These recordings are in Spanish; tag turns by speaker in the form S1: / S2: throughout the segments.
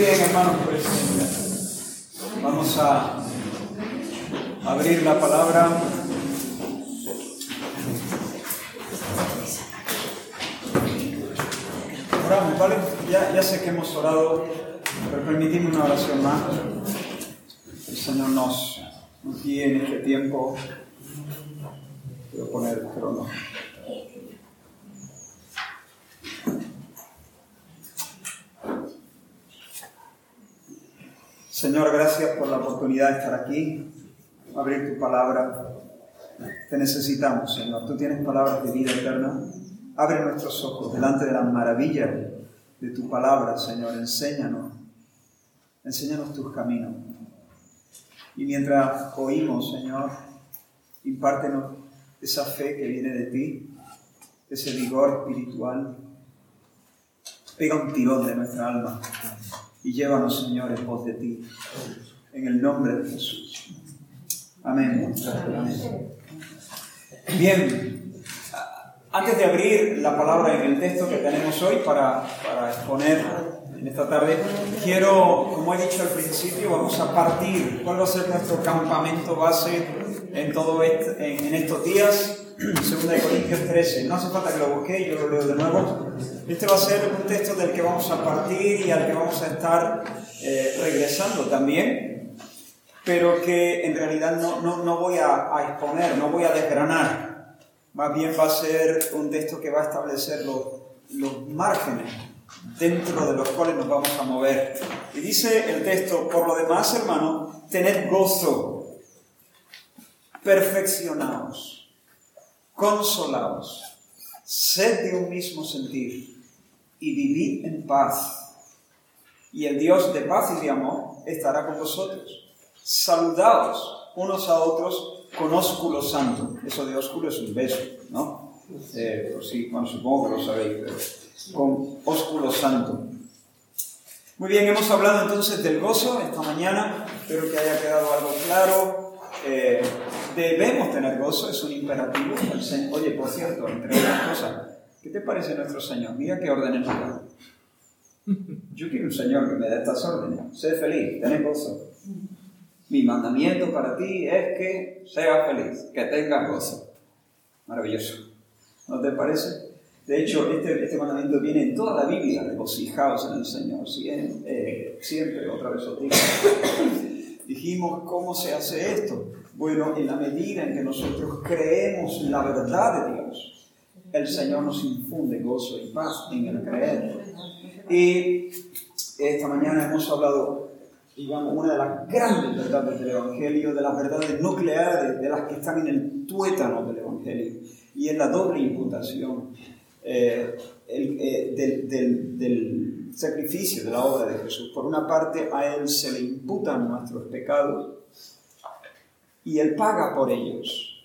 S1: bien, hermanos, pues vamos a abrir la palabra. Oramos, ¿vale? Ya, sé que hemos orado, pero permitidme una oración más. El Señor nos, nos guíe en este tiempo. A poner el crono. Señor, gracias por la oportunidad de estar aquí, abrir tu palabra. Te necesitamos, Señor. Tú tienes palabras de vida eterna. Abre nuestros ojos delante de la maravilla de tu palabra, Señor. Enséñanos. Enséñanos tus caminos. Y mientras oímos, Señor, impártenos esa fe que viene de ti, ese vigor espiritual. Pega un tirón de nuestra alma y llévanos, Señor, en pos de ti. En el nombre de Jesús. Amén. Bien, antes de abrir la palabra en el texto que tenemos hoy para, para exponer en esta tarde, quiero, como he dicho al principio, vamos a partir. ¿Cuál va a ser nuestro campamento base en, todo este, en estos días? 2 Corintios 13. No hace falta que lo busque, yo lo leo de nuevo. Este va a ser un texto del que vamos a partir y al que vamos a estar eh, regresando también, pero que en realidad no, no, no voy a, a, exponer, no voy a desgranar. Más bien va a ser un texto que va a establecer los, los márgenes dentro de los cuales nos vamos a mover. Y dice el texto, por lo demás, hermano, tened gozo, perfeccionados consolaos, sed de un mismo sentir y vivid en paz. Y el Dios de paz y de amor estará con vosotros. Saludaos unos a otros con ósculo santo. Eso de ósculo es un beso, ¿no? Eh, pues sí, bueno, supongo que lo sabéis, pero con ósculo santo. Muy bien, hemos hablado entonces del gozo esta mañana. Espero que haya quedado algo claro. Eh, debemos tener gozo, es un imperativo. Oye, por cierto, entre otras cosas, ¿qué te parece nuestro Señor? Mira qué órdenes nos da. Yo quiero un Señor que me dé estas órdenes. Sé feliz, ten gozo. Mi mandamiento para ti es que seas feliz, que tengas gozo. Maravilloso. ¿No te parece? De hecho, este, este mandamiento viene en toda la Biblia, regocijaos en el Señor. Siempre, eh, otra vez os digo. Dijimos, ¿cómo se hace esto? Bueno, en la medida en que nosotros creemos la verdad de Dios, el Señor nos infunde gozo y paz en el creer. Y esta mañana hemos hablado, digamos, una de las grandes verdades del Evangelio, de las verdades nucleares, de las que están en el tuétano del Evangelio, y es la doble imputación eh, eh, del, del sacrificio de la obra de Jesús. Por una parte, a Él se le imputan nuestros pecados y Él paga por ellos.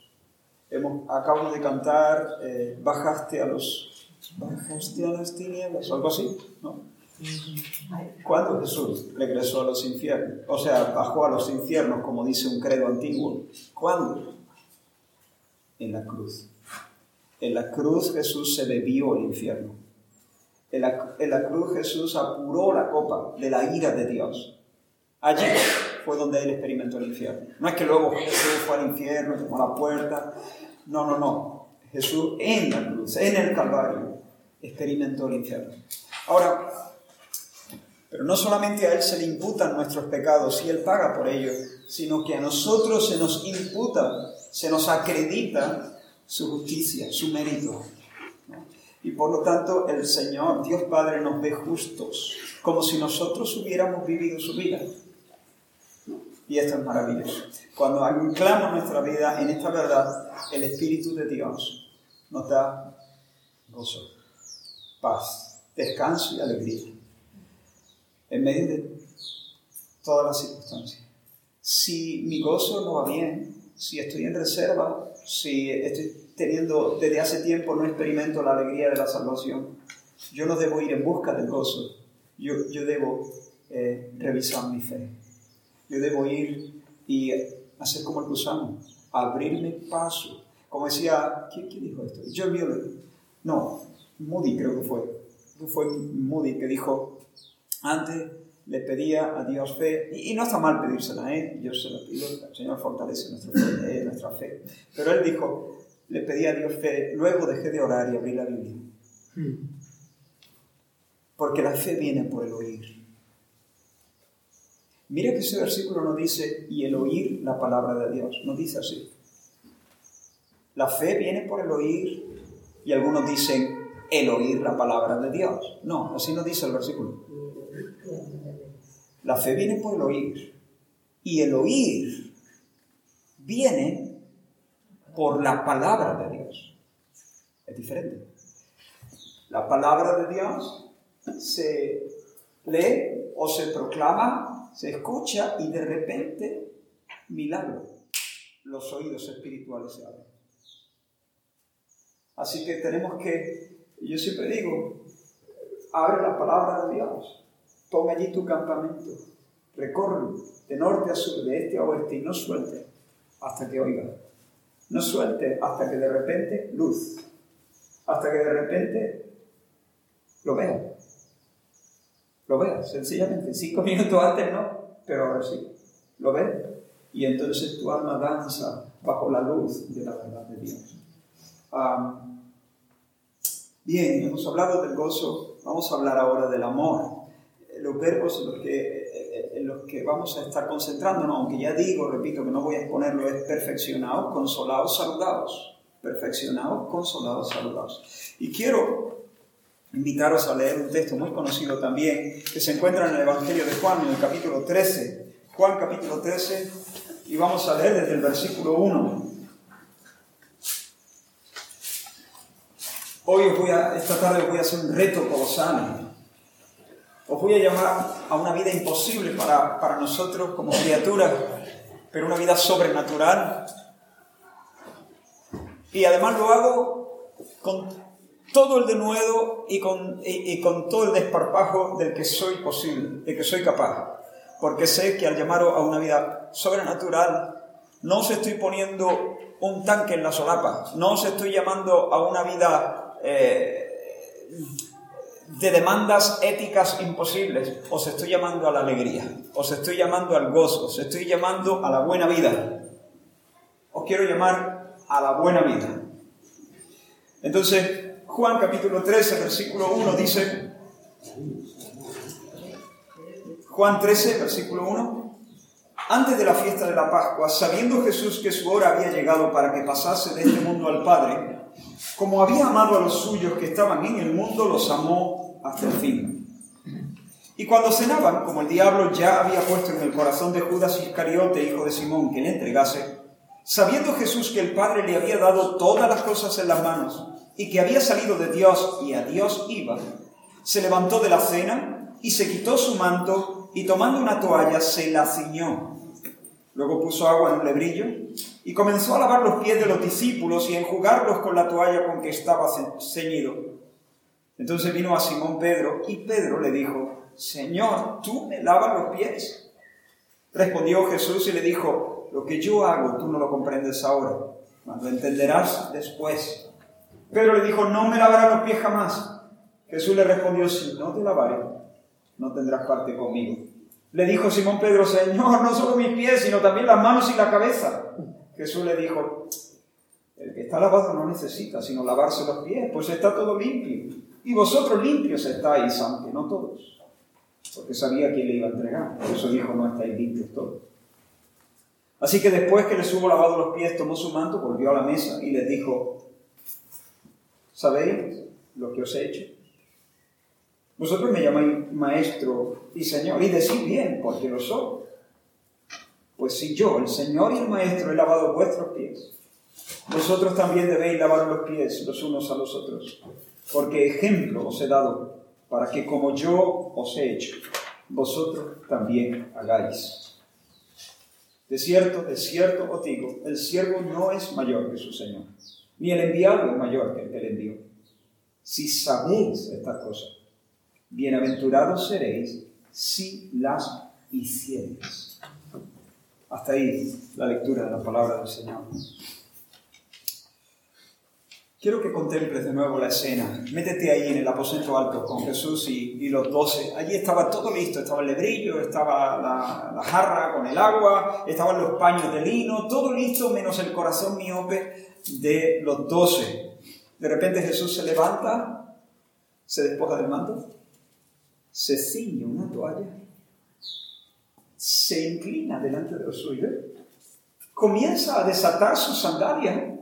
S1: Hemos, acabamos de cantar, eh, bajaste a los, bajaste a las tinieblas, algo así, ¿no? ¿Cuándo Jesús regresó a los infiernos? O sea, bajó a los infiernos, como dice un credo antiguo. ¿Cuándo? En la cruz. En la cruz Jesús se bebió el infierno. En la, cruz Jesús apuró la copa de la ira de Dios. Allí fue donde él experimentó el infierno. No es que luego Jesús fue al infierno, tomó la puerta. No, no, no. Jesús en la cruz, en el Calvario, experimentó el infierno. Ahora, pero no solamente a Él se le imputan nuestros pecados y Él paga por ellos, sino que a nosotros se nos imputa, se nos acredita su justicia, su mérito. Y por lo tanto el Señor, Dios Padre, nos ve justos, como si nosotros hubiéramos vivido su vida. Y esto es maravilloso. Cuando anclamos nuestra vida en esta verdad, el Espíritu de Dios nos da gozo, paz, descanso y alegría. En medio de todas las circunstancias. Si mi gozo no va bien, si estoy en reserva, si estoy teniendo desde hace tiempo no experimento la alegría de la salvación, yo no debo ir en busca del gozo. Yo, yo debo eh, revisar mi fe yo debo ir y hacer como el gusano, abrirme paso. Como decía, ¿quién, dijo esto? John Mueller. No, Moody creo que fue. Fue Moody que dijo, antes le pedía a Dios fe, y, no está mal pedírsela, ¿eh? yo se lo pido, el Señor fortalece nuestra fe, eh, nuestra fe. Pero él dijo, le pedía a Dios fe, luego dejé de orar y abrí la Biblia. Hmm. Porque la fe viene por el oír. Mira que ese versículo no dice, y el oír la palabra de Dios, no dice así. La fe viene por el oír, y algunos dicen, el oír la palabra de Dios. No, así no dice el versículo. La fe viene por el oír. Y el oír viene por la palabra de Dios. Es diferente. La palabra de Dios se lee o se proclama, se escucha y de repente, milagro, los oídos espirituales se abren. Así que tenemos que, yo siempre digo, abre la palabra de Dios, Toma allí tu campamento, recorre de norte a sur, de este a oeste y no suelte hasta que oiga. No suelte hasta que de repente luz, hasta que de repente lo vea. Lo vea, sencillamente. Cinco minutos antes no, pero ahora sí. Lo ve y entonces tu alma danza bajo la luz de la verdad de Dios. bien, hemos hablado del gozo, vamos a hablar ahora del amor los verbos en los que, en los que vamos a estar concentrándonos, aunque ya digo, repito, que no voy a exponerlo, es perfeccionados, consolados, saludados. Perfeccionados, consolados, saludados. Y quiero invitaros a leer un texto muy conocido también, que se encuentra en el Evangelio de Juan, en el capítulo 13. Juan capítulo 13, y vamos a leer desde el versículo 1. Hoy voy a, esta tarde os voy a hacer un reto colosal os voy a llamar a una vida imposible para, para nosotros como criaturas, pero una vida sobrenatural. Y además lo hago con todo el denuedo y con, y, con todo el desparpajo del que soy posible, de que soy capaz. Porque sé que al llamaros a una vida sobrenatural, no os estoy poniendo un tanque en la solapa, no os estoy llamando a una vida eh, de demandas éticas imposibles. Os estoy llamando a la alegría, os estoy llamando al gozo, os estoy llamando a la buena vida. Os quiero llamar a la buena vida. Entonces, Juan capítulo 13, versículo 1 dice, Juan 13, versículo 1, antes de la fiesta de la Pascua, sabiendo Jesús que su hora había llegado para que pasase de este mundo al Padre, como había amado a los suyos que estaban en el mundo, los amó hasta el fin. Y cuando cenaban, como el diablo ya había puesto en el corazón de Judas Iscariote, hijo de Simón, que le entregase, sabiendo Jesús que el Padre le había dado todas las cosas en las manos y que había salido de Dios y a Dios iba, se levantó de la cena y se quitó su manto y tomando una toalla se la ciñó. Luego puso agua en un lebrillo y comenzó a lavar los pies de los discípulos y a enjugarlos con la toalla con que estaba ceñido. Entonces vino a Simón Pedro y Pedro le dijo, Señor, ¿tú me lavas los pies? Respondió Jesús y le dijo, lo que yo hago tú no lo comprendes ahora, cuando entenderás después. Pedro le dijo, no me lavarás los pies jamás. Jesús le respondió, si no te lavaré, no tendrás parte conmigo. Le dijo Simón Pedro, Señor, no solo mis pies, sino también las manos y la cabeza. Jesús le dijo, el que está lavado no necesita sino lavarse los pies, pues está todo limpio. Y vosotros limpios estáis, aunque no todos. Porque sabía quién le iba a entregar. Por eso dijo, no estáis limpios todos. Así que después que les hubo lavado los pies, tomó su manto, volvió a la mesa y les dijo, ¿sabéis lo que os he hecho? Vosotros me llamáis maestro y señor, y decís bien, porque lo soy. Pues si yo, el Señor y el Maestro, he lavado vuestros pies, vosotros también debéis lavar los pies los unos a los otros, porque ejemplo os he dado para que como yo os he hecho, vosotros también hagáis. De cierto, de cierto os digo, el siervo no es mayor que su Señor, ni el enviado es mayor que el que le envió. Si sabéis estas cosas, bienaventurados seréis si las hiciereis. Hasta ahí la lectura de la palabra del Señor. Quiero que contemples de nuevo la escena. Métete ahí en el aposento alto con Jesús y, los doce. Allí estaba todo listo. Estaba el lebrillo, estaba la, la, jarra con el agua, estaban los paños de lino, todo listo menos el corazón miope de los doce. De repente Jesús se levanta, se despoja del manto, se ciñe una toalla, se inclina delante de los suyos, comienza a desatar sus sandalias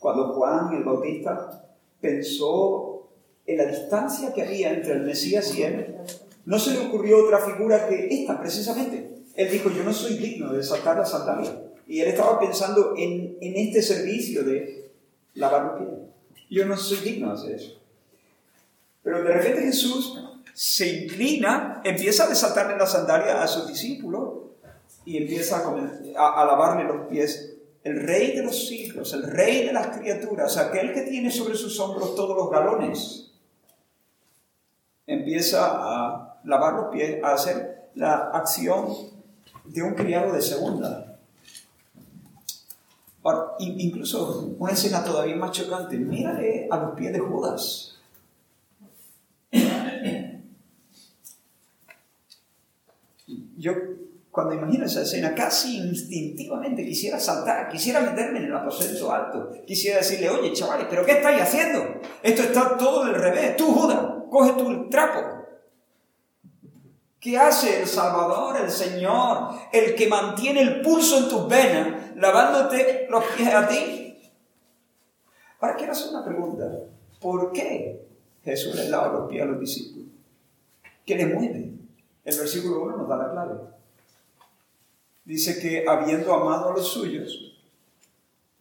S1: cuando Juan el Bautista pensó en la distancia que había entre el Mesías y él, no se le ocurrió otra figura que esta, precisamente. Él dijo, yo no soy digno de desatar la sandalia. Y él estaba pensando en, en este servicio de lavar los pies. Yo no soy digno de hacer eso. Pero de repente Jesús se inclina, empieza a desatarle la sandalia a sus discípulos y empieza a, lavarle los pies el rey de los siglos, el rey de las criaturas, aquel que tiene sobre sus hombros todos los galones, empieza a lavar los pies, a hacer la acción de un criado de segunda. incluso una escena todavía más chocante, mírale a los pies de Judas. Yo cuando imagino esa escena, casi instintivamente quisiera saltar, quisiera meterme en el aposento alto, quisiera decirle, oye, chavales, ¿pero qué estáis haciendo? Esto está todo del revés. Tú, Judas, coge tu trapo. ¿Qué hace el Salvador, el Señor, el que mantiene el pulso en tus venas, lavándote los pies a ti? Ahora quiero hacer una pregunta. ¿Por qué Jesús le lava los pies a los discípulos? ¿Qué le mueve? El versículo 1 nos da la clave dice que habiendo amado a los suyos,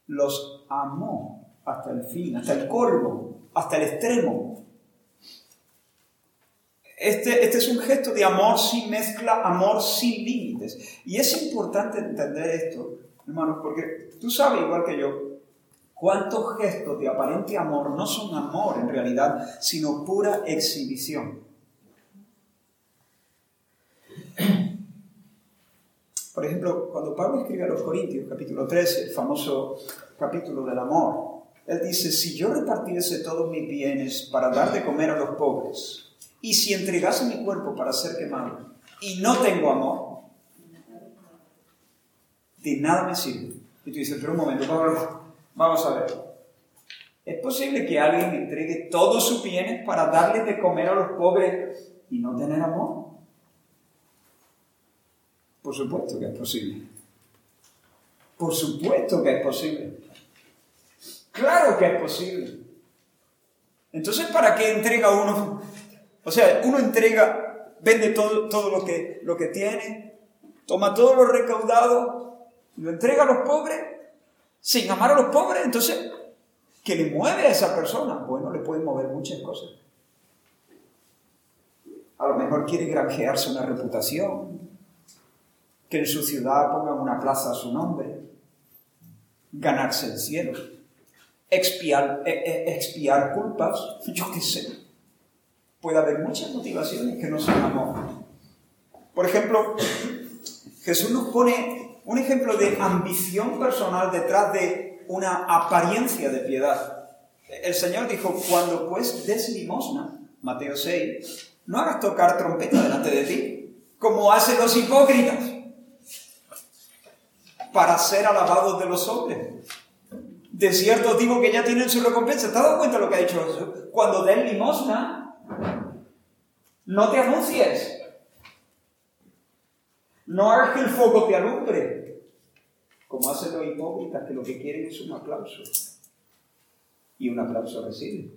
S1: los amó hasta el fin, hasta el colmo, hasta el extremo. Este, este es un gesto de amor sin mezcla, amor sin límites. Y es importante entender esto, hermanos, porque tú sabes igual que yo, cuántos gestos de aparente amor no son amor en realidad, sino pura exhibición. Por ejemplo, cuando Pablo escribe a los Corintios, capítulo 13, el famoso capítulo del amor, él dice, si yo repartiese todos mis bienes para dar de comer a los pobres, y si entregase mi cuerpo para ser quemado, y no tengo amor, de nada me sirve. Y tú dices, pero un momento, Pablo, vamos a ver. ¿Es posible que alguien entregue todos sus bienes para darle de comer a los pobres y no tener amor? Por supuesto que es posible. Por supuesto que es posible. Claro que es posible. Entonces, ¿para qué entrega uno? O sea, uno entrega, vende todo, todo lo, que, lo que tiene, toma todo lo recaudado, lo entrega a los pobres, sin amar a los pobres. Entonces, ¿qué le mueve a esa persona? Bueno, le pueden mover muchas cosas. A lo mejor quiere granjearse una reputación, que en su ciudad pongan una plaza a su nombre, ganarse el cielo, expiar, eh, eh, expiar culpas, yo qué sé. Puede haber muchas motivaciones que no son amor. Por ejemplo, Jesús nos pone un ejemplo de ambición personal detrás de una apariencia de piedad. El Señor dijo, cuando pues des limosna, Mateo 6, no hagas tocar trompeta delante de ti, como hacen los hipócritas para ser alabados de los hombres. De cierto digo que ya tienen su recompensa. ¿Te has dado cuenta de lo que ha dicho Jesús? Cuando den limosna, no te anuncies. No hagas que el fuego te alumbre, como hacen los hipócritas que lo que quieren es un aplauso. Y un aplauso recibe.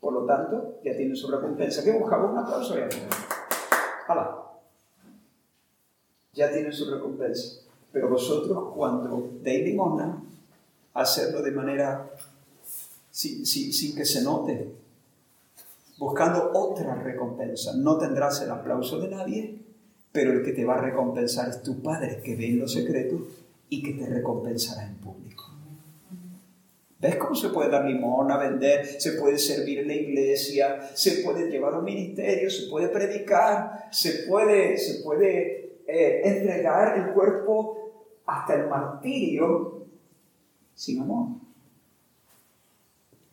S1: Por lo tanto, ya tienen su recompensa. ¿Qué buscaba? Un aplauso ya. ¡Hala! Ya tienen su recompensa. Pero vosotros cuando deis limosna, hacerlo de manera sin, sin que se note, buscando otra recompensa. No tendrás el aplauso de nadie, pero el que te va a recompensar es tu Padre que ve en lo secreto y que te recompensará en público. ¿Ves cómo se puede dar limosna, vender, se puede servir en la iglesia, se puede llevar un ministerio, se puede predicar, se puede, se puede eh, entregar el cuerpo hasta el martirio sin amor.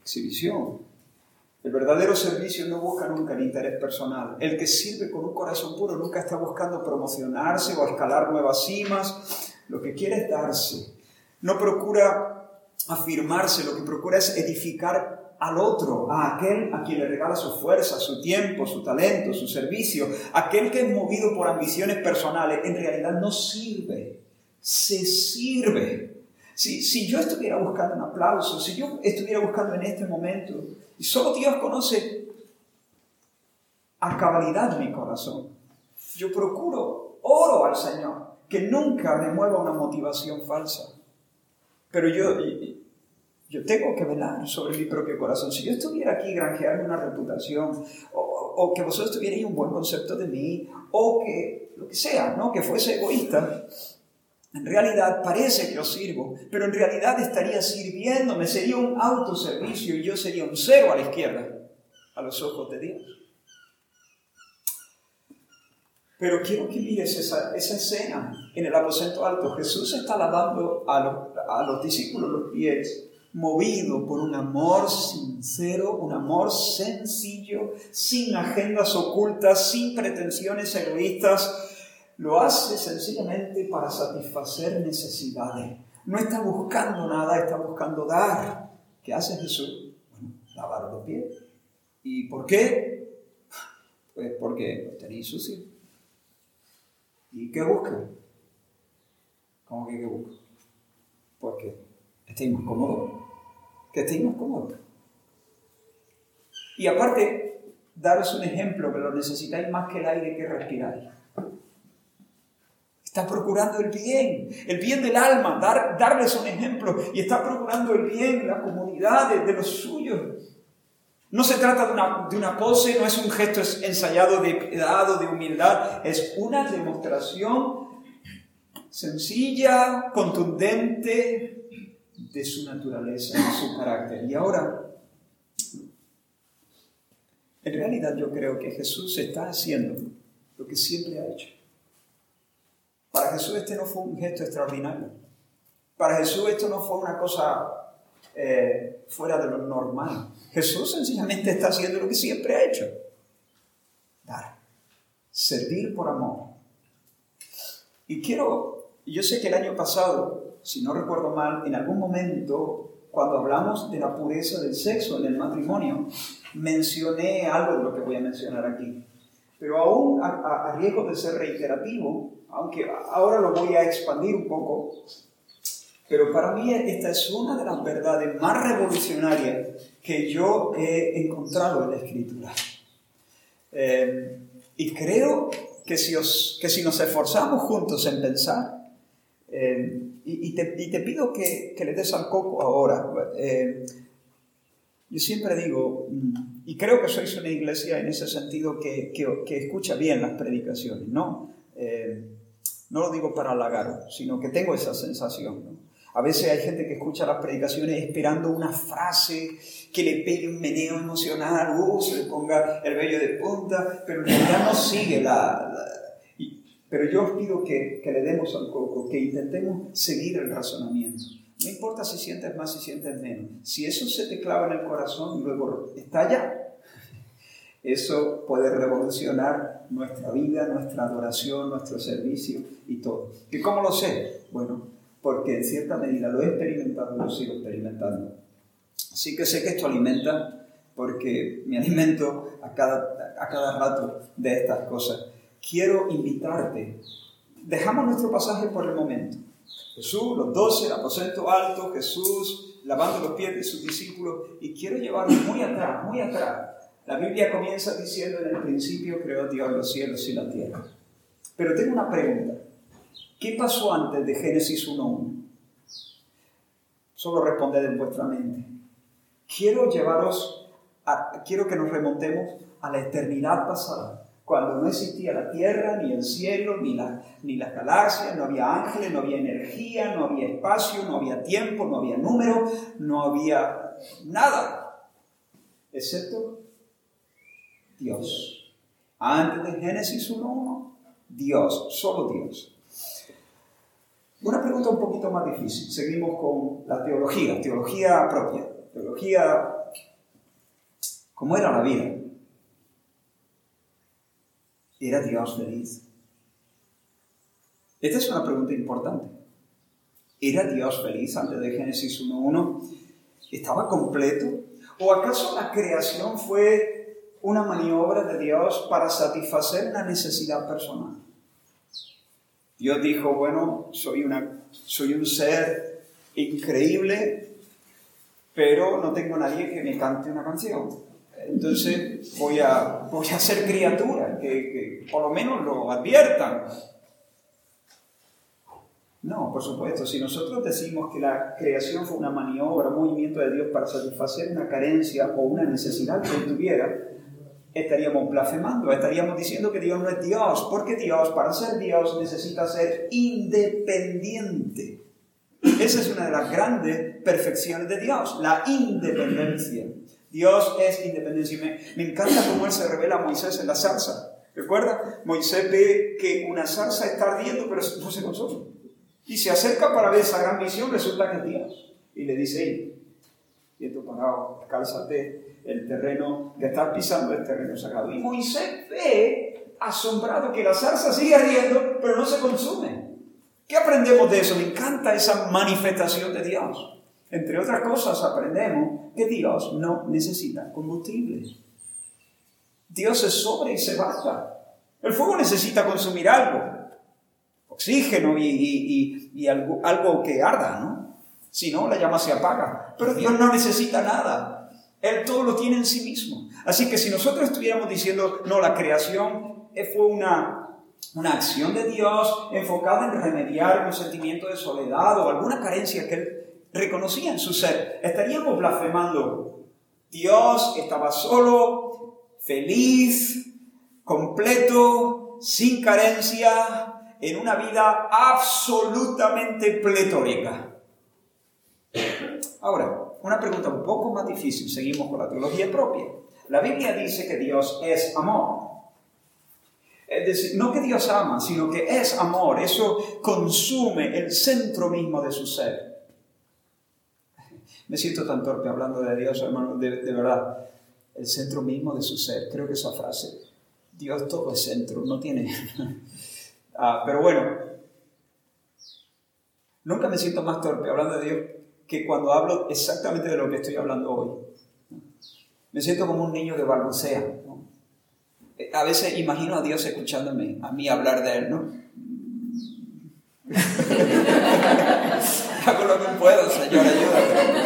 S1: Exhibición. El verdadero servicio no busca nunca el interés personal. El que sirve con un corazón puro nunca está buscando promocionarse o escalar nuevas cimas. Lo que quiere es darse. No procura afirmarse, lo que procura es edificar al otro, a aquel a quien le regala su fuerza, su tiempo, su talento, su servicio. Aquel que es movido por ambiciones personales en realidad no sirve, se sirve. Si, si yo estuviera buscando un aplauso, si yo estuviera buscando en este momento, y solo Dios conoce a cabalidad mi corazón, yo procuro, oro al Señor, que nunca me mueva una motivación falsa. Pero yo, yo tengo que velar sobre mi propio corazón. Si yo estuviera aquí granjeando una reputación, o, o, que vosotros tuvierais un buen concepto de mí, o que lo que sea, ¿no? que fuese egoísta, en realidad parece que os sirvo, pero en realidad estaría sirviéndome, sería un autoservicio y yo sería un cero a la izquierda, a los ojos de Dios. Pero quiero que mires esa, escena en el aposento alto. Jesús está lavando a los, a los discípulos los pies, movido por un amor sincero, un amor sencillo, sin agendas ocultas, sin pretensiones egoístas, lo hace sencillamente para satisfacer necesidades. No está buscando nada, está buscando dar. ¿Qué hace Jesús? Bueno, lavar los pies. ¿Y por qué? Pues porque los tenéis sucios. ¿Y qué busca? ¿Cómo que qué busca? Porque estéis más cómodos. Que estéis más cómodos. Y aparte, daros un ejemplo que lo necesitáis más que el aire que respiráis. Está procurando el bien, el bien del alma, dar, darles un ejemplo. Y está procurando el bien de la comunidad, de, los suyos. No se trata de una, de una, pose, no es un gesto ensayado de piedad o de humildad, es una demostración sencilla, contundente de su naturaleza, de su carácter. Y ahora, en realidad yo creo que Jesús está haciendo lo que siempre ha hecho. Para Jesús este no fue un gesto extraordinario. Para Jesús esto no fue una cosa eh, fuera de lo normal. Jesús sencillamente está haciendo lo que siempre ha hecho. Dar. Servir por amor. Y quiero, yo sé que el año pasado, si no recuerdo mal, en algún momento, cuando hablamos de la pureza del sexo en el matrimonio, mencioné algo de lo que voy a mencionar aquí. Pero aún a, a riesgo de ser reiterativo, aunque ahora lo voy a expandir un poco, pero para mí esta es una de las verdades más revolucionarias que yo he encontrado en la escritura. Eh, y creo que si, os, que si nos esforzamos juntos en pensar, eh, y, te, y, te, pido que, que, le des al coco ahora, eh, yo siempre digo, mm, y creo que sois una iglesia en ese sentido que, que, que escucha bien las predicaciones, ¿no? No lo digo para halagaros, sino que tengo esa sensación. A veces hay gente que escucha las predicaciones esperando una frase que le pegue un meneo emocional, uh, se le ponga el vello de punta, pero en realidad no sigue la... pero yo os pido que, que le demos al coco, que intentemos seguir el razonamiento. No importa si sientes más, si sientes menos. Si eso se te clava en el corazón luego estalla, eso puede revolucionar nuestra vida, nuestra adoración, nuestro servicio y todo. ¿Y cómo lo sé? Bueno, porque en cierta medida lo he experimentado y lo sigo experimentando. Así que sé que esto alimenta, porque me alimento a cada, a cada rato de estas cosas. Quiero invitarte. Dejamos nuestro pasaje por el momento. Jesús, los doce, el aposento alto, Jesús lavando los pies de sus discípulos, y quiero llevarlo muy atrás, muy atrás, la Biblia comienza diciendo en el principio creó Dios los cielos y la tierra. Pero tengo una pregunta. ¿Qué pasó antes de Génesis 1.1? Solo responded en vuestra mente. Quiero llevaros, quiero que nos remontemos a la eternidad pasada, cuando no existía la tierra, ni el cielo, ni, la, ni las galaxias, no había ángeles, no había energía, no había espacio, no había tiempo, no había número, no había nada, excepto Dios. Antes de Génesis 1.1, Dios, solo Dios. Una pregunta un poquito más difícil. Seguimos con la teología, teología propia, teología... ¿Cómo era la vida? ¿Era Dios feliz? Esta es una pregunta importante. ¿Era Dios feliz antes de Génesis 1.1? ¿Estaba completo? ¿O acaso la creación fue una maniobra de Dios para satisfacer una necesidad personal? Dios dijo, bueno, soy, una, soy un ser increíble, pero no tengo nadie que me cante una canción. Entonces voy a, voy a ser criatura, que, que por lo menos lo adviertan. No, por supuesto, si nosotros decimos que la creación fue una maniobra, un movimiento de Dios para satisfacer una carencia o una necesidad que él tuviera, estaríamos blasfemando, estaríamos diciendo que Dios no es Dios, porque Dios, para ser Dios, necesita ser independiente. Esa es una de las grandes perfecciones de Dios, la independencia. Dios es independencia. Me, me encanta cómo Él se revela a Moisés en la zarza. ¿Recuerda? Moisés ve que una zarza está ardiendo, pero no se consume. Y se acerca para ver esa gran visión, resulta que es Dios. Y le dice, hey, quieto parado, cálzate, el terreno que estás pisando es terreno sagrado. Y Moisés ve, asombrado, que la zarza sigue ardiendo, pero no se consume. ¿Qué aprendemos de eso? Me encanta esa manifestación de Dios. Entre otras cosas, aprendemos que Dios no necesita combustibles. Dios se sobre y se basta. El fuego necesita consumir algo oxígeno y, algo, algo, que arda, ¿no? Si no, la llama se apaga. Pero Dios no necesita nada. Él todo lo tiene en sí mismo. Así que si nosotros estuviéramos diciendo, no, la creación fue una, una acción de Dios enfocada en remediar un sentimiento de soledad o alguna carencia que él reconocía en su ser, estaríamos blasfemando. Dios estaba solo, feliz, completo, sin carencia, en una vida absolutamente pletórica. Ahora, una pregunta un poco más difícil, seguimos con la teología propia. La Biblia dice que Dios es amor. Es decir, no que Dios ama, sino que es amor. Eso consume el centro mismo de su ser. Me siento tan torpe hablando de Dios, hermano, de, verdad. El centro mismo de su ser. Creo que esa frase, Dios todo es centro, no tiene... Ah, pero bueno, nunca me siento más torpe hablando de Dios que cuando hablo exactamente de lo que estoy hablando hoy. Me siento como un niño que balbucea. Eh, a veces imagino a Dios escuchándome, a mí hablar de Él, ¿no? Hago lo que puedo, Señor, ayúdame.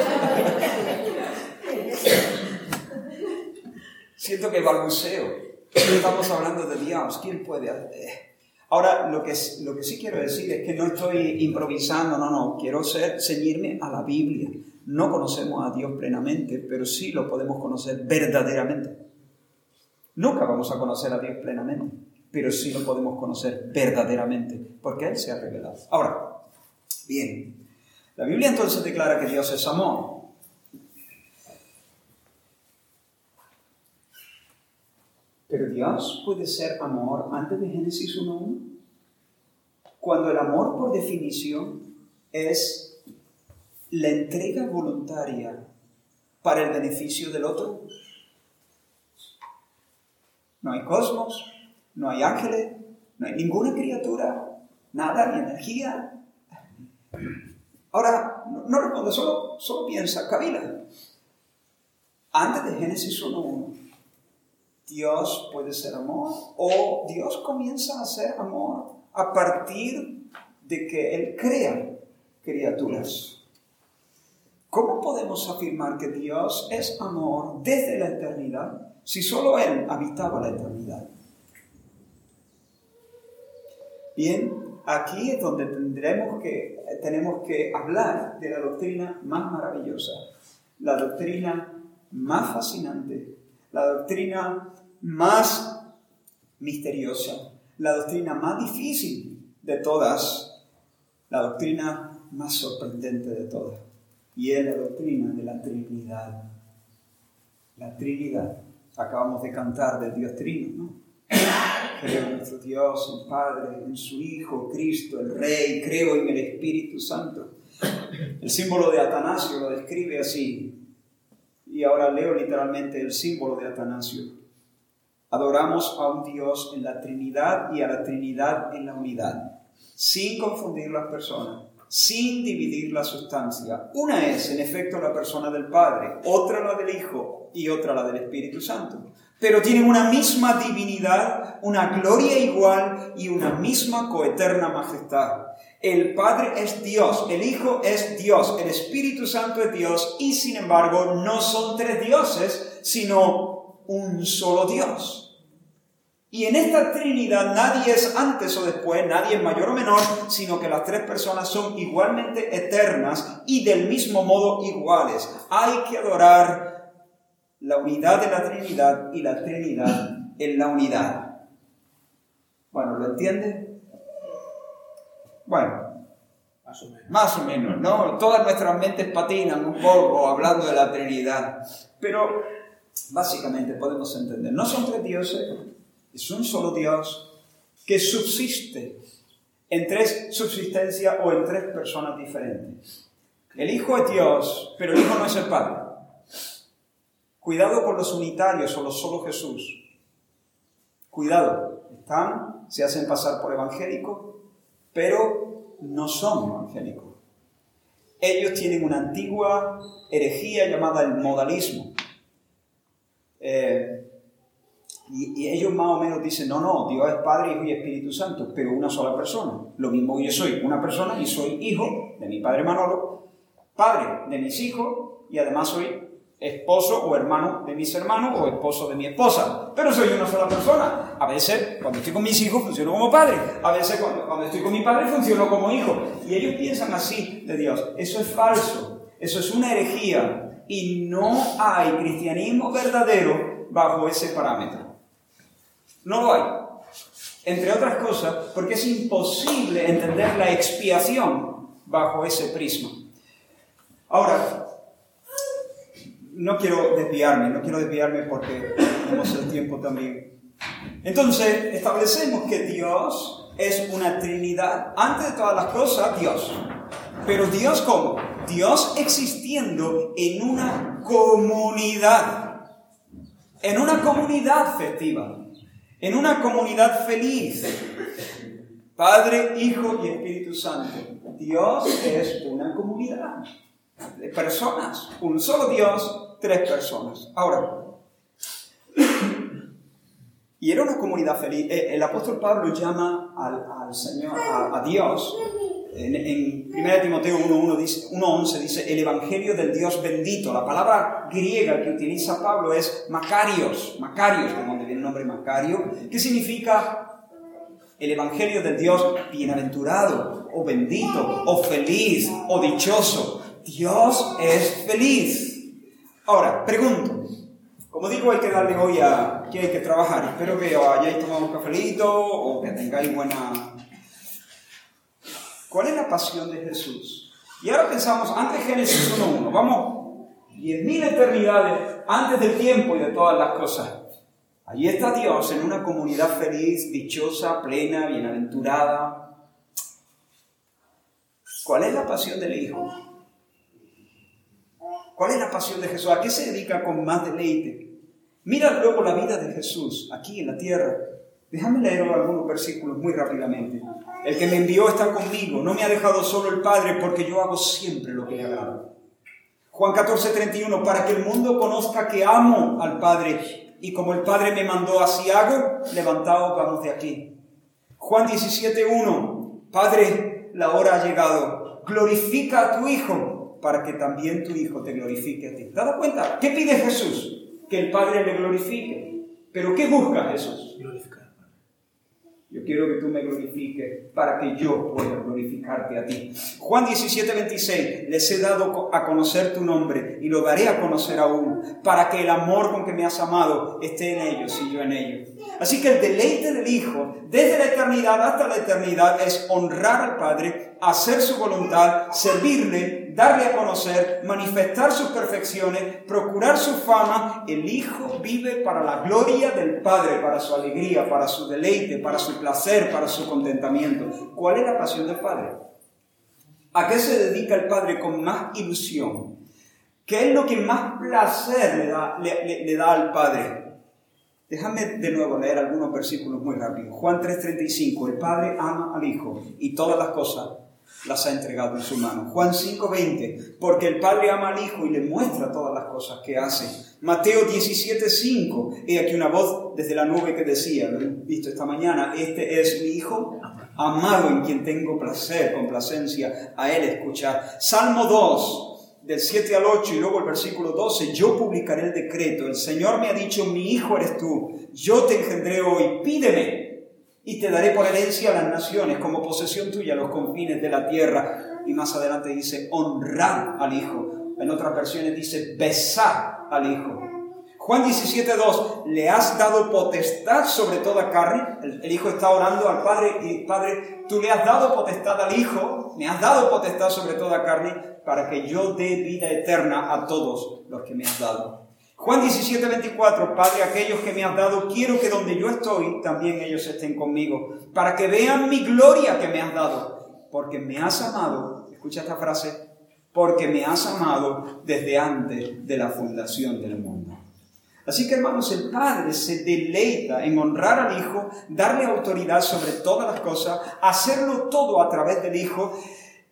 S1: Siento que balbuceo. Estamos hablando de Dios. ¿Quién puede hacer? Ahora, lo que, lo que sí quiero decir es que no estoy improvisando, no, no, quiero ser, ceñirme a la Biblia. No conocemos a Dios plenamente, pero sí lo podemos conocer verdaderamente. Nunca vamos a conocer a Dios plenamente, pero sí lo podemos conocer verdaderamente, porque Él se ha revelado. Ahora, bien, la Biblia entonces declara que Dios es amor. Pero Dios puede ser amor antes de Génesis 1.1. Cuando el amor por definición es la entrega voluntaria para el beneficio del otro. No hay cosmos, no hay ángeles, no hay ninguna criatura, nada, ni energía. Ahora, no, responde, solo, solo piensa, Kabila. Antes de Génesis 1.1, Dios puede ser amor o Dios comienza a ser amor a partir de que Él crea criaturas. ¿Cómo podemos afirmar que Dios es amor desde la eternidad si solo Él habitaba la eternidad? Bien, aquí es donde tendremos que, tenemos que hablar de la doctrina más maravillosa, la doctrina más fascinante, la doctrina más misteriosa, la doctrina más difícil de todas, la doctrina más sorprendente de todas. Y es la doctrina de la Trinidad. La Trinidad. Acabamos de cantar del Dios Trino, ¿no? Creo en nuestro Dios, el Padre, en su Hijo, Cristo, el Rey, creo en el Espíritu Santo. El símbolo de Atanasio lo describe así. Y ahora leo literalmente el símbolo de Atanasio. Adoramos a un Dios en la Trinidad y a la Trinidad en la unidad, sin confundir las personas, sin dividir la sustancia. Una es, en efecto, la persona del Padre, otra la del Hijo y otra la del Espíritu Santo. Pero tienen una misma divinidad, una gloria igual y una misma coeterna majestad. El Padre es Dios, el Hijo es Dios, el Espíritu Santo es Dios y sin embargo no son tres dioses, sino un solo Dios. Y en esta Trinidad nadie es antes o después, nadie es mayor o menor, sino que las tres personas son igualmente eternas y del mismo modo iguales. Hay que adorar la unidad de la Trinidad y la Trinidad en la unidad. Bueno, ¿lo entiende? Bueno, más o menos, más o menos ¿no? Todas nuestras mentes patinan un poco hablando de la Trinidad, pero básicamente podemos entender, no son tres dioses, es un solo Dios que subsiste en tres subsistencias o en tres personas diferentes. El Hijo es Dios, pero el Hijo no es el Padre. Cuidado con los unitarios o los solo Jesús. Cuidado, están, se hacen pasar por evangélicos, pero no son evangélicos. Ellos tienen una antigua herejía llamada el modalismo. Eh, y, ellos más o menos dicen, no, no, Dios es Padre, Hijo y Espíritu Santo, pero una sola persona. Lo mismo que yo soy una persona y soy hijo de mi padre Manolo, padre de mis hijos y además soy esposo o hermano de mis hermanos o esposo de mi esposa. Pero soy una sola persona. A veces, cuando estoy con mis hijos, funciono como padre. A veces, cuando, cuando estoy con mi padre, funciono como hijo. Y ellos piensan así de Dios. Eso es falso. Eso es una herejía. Y no hay cristianismo verdadero bajo ese parámetro. No lo hay. Entre otras cosas, porque es imposible entender la expiación bajo ese prisma. Ahora, no quiero desviarme, no quiero desviarme porque tenemos el tiempo también. Entonces, establecemos que Dios es una Trinidad. Antes de todas las cosas, Dios. Pero Dios cómo? Dios existiendo en una comunidad. En una comunidad festiva en una comunidad feliz. Padre, Hijo y Espíritu Santo. Dios es una comunidad de personas. Un solo Dios, tres personas. Ahora, y era una comunidad feliz. Eh, el apóstol Pablo llama al, Señor, a, Dios, en, en 1 Timoteo 1.11 dice, 1, dice el Evangelio del Dios bendito. La palabra griega que utiliza Pablo es Macarios, Macarios, de donde viene el nombre Macario, que significa el Evangelio del Dios bienaventurado, o bendito, o feliz, o dichoso. Dios es feliz. Ahora, pregunto, como digo, hay que darle hoy a que hay que trabajar. Espero que hayáis tomado un cafelito o que tengáis buena ¿Cuál es la pasión de Jesús? Y ahora pensamos, antes Génesis 1.1, vamos 10.000 eternidades antes del tiempo y de todas las cosas. Allí está Dios en una comunidad feliz, dichosa, plena, bienaventurada. ¿Cuál es la pasión del Hijo? ¿Cuál es la pasión de Jesús? ¿A qué se dedica con más deleite? Mira luego la vida de Jesús aquí en la tierra. Déjame leer algunos versículos muy rápidamente. El que me envió está conmigo, no me ha dejado solo el Padre porque yo hago siempre lo que le agrada. Juan 14, 31, para que el mundo conozca que amo al Padre y como el Padre me mandó así hago, levantaos, vamos de aquí. Juan 17, 1, Padre, la hora ha llegado, glorifica a tu Hijo para que también tu Hijo te glorifique a ti. ¿Te das cuenta? ¿Qué pide Jesús? Que el Padre le glorifique. ¿Pero qué busca Jesús? Glorificar. Yo quiero que tú me glorifiques para que yo pueda glorificarte a ti. Juan 17, 26. Les he dado a conocer tu nombre y lo daré a conocer aún, para que el amor con que me has amado esté en ellos y yo en ellos. Así que el deleite del Hijo, desde la eternidad hasta la eternidad, es honrar al Padre, hacer su voluntad, servirle, darle a conocer, manifestar sus perfecciones, procurar su fama, el Hijo vive para la gloria del Padre, para su alegría, para su deleite, para su placer, para su contentamiento. ¿Cuál es la pasión del Padre? ¿A qué se dedica el Padre con más ilusión? ¿Qué es lo que más placer le da, le, da al Padre? Déjame de nuevo leer algunos versículos muy rápido. Juan 3:35, el Padre ama al Hijo y todas las cosas las ha entregado en su mano. Juan 5:20, porque el Padre ama al Hijo y le muestra todas las cosas que hace. Mateo 17:5, he aquí una voz desde la nube que decía, lo he visto esta mañana, este es mi Hijo amado en quien tengo placer, complacencia a él escuchar. Salmo 2, del 7 al 8 y luego el versículo 12, yo publicaré el decreto, el Señor me ha dicho, mi hijo eres tú, yo te engendré hoy, pídeme y te daré por herencia a las naciones, como posesión tuya los confines de la tierra. Y más adelante dice, honrar al hijo. En otras versiones dice, besar al hijo. Juan 17.2, le has dado potestad sobre toda carne. El, hijo está orando al padre y padre, tú le has dado potestad al hijo, me has dado potestad sobre toda carne para que yo dé vida eterna a todos los que me has dado. Juan 17.24, Padre, aquellos que me has dado, quiero que donde yo estoy, también ellos estén conmigo, para que vean mi gloria que me has dado, porque me has amado, escucha esta frase, porque me has amado desde antes de la fundación del mundo. Así que hermanos, el Padre se deleita en honrar al Hijo, darle autoridad sobre todas las cosas, hacerlo todo a través del Hijo.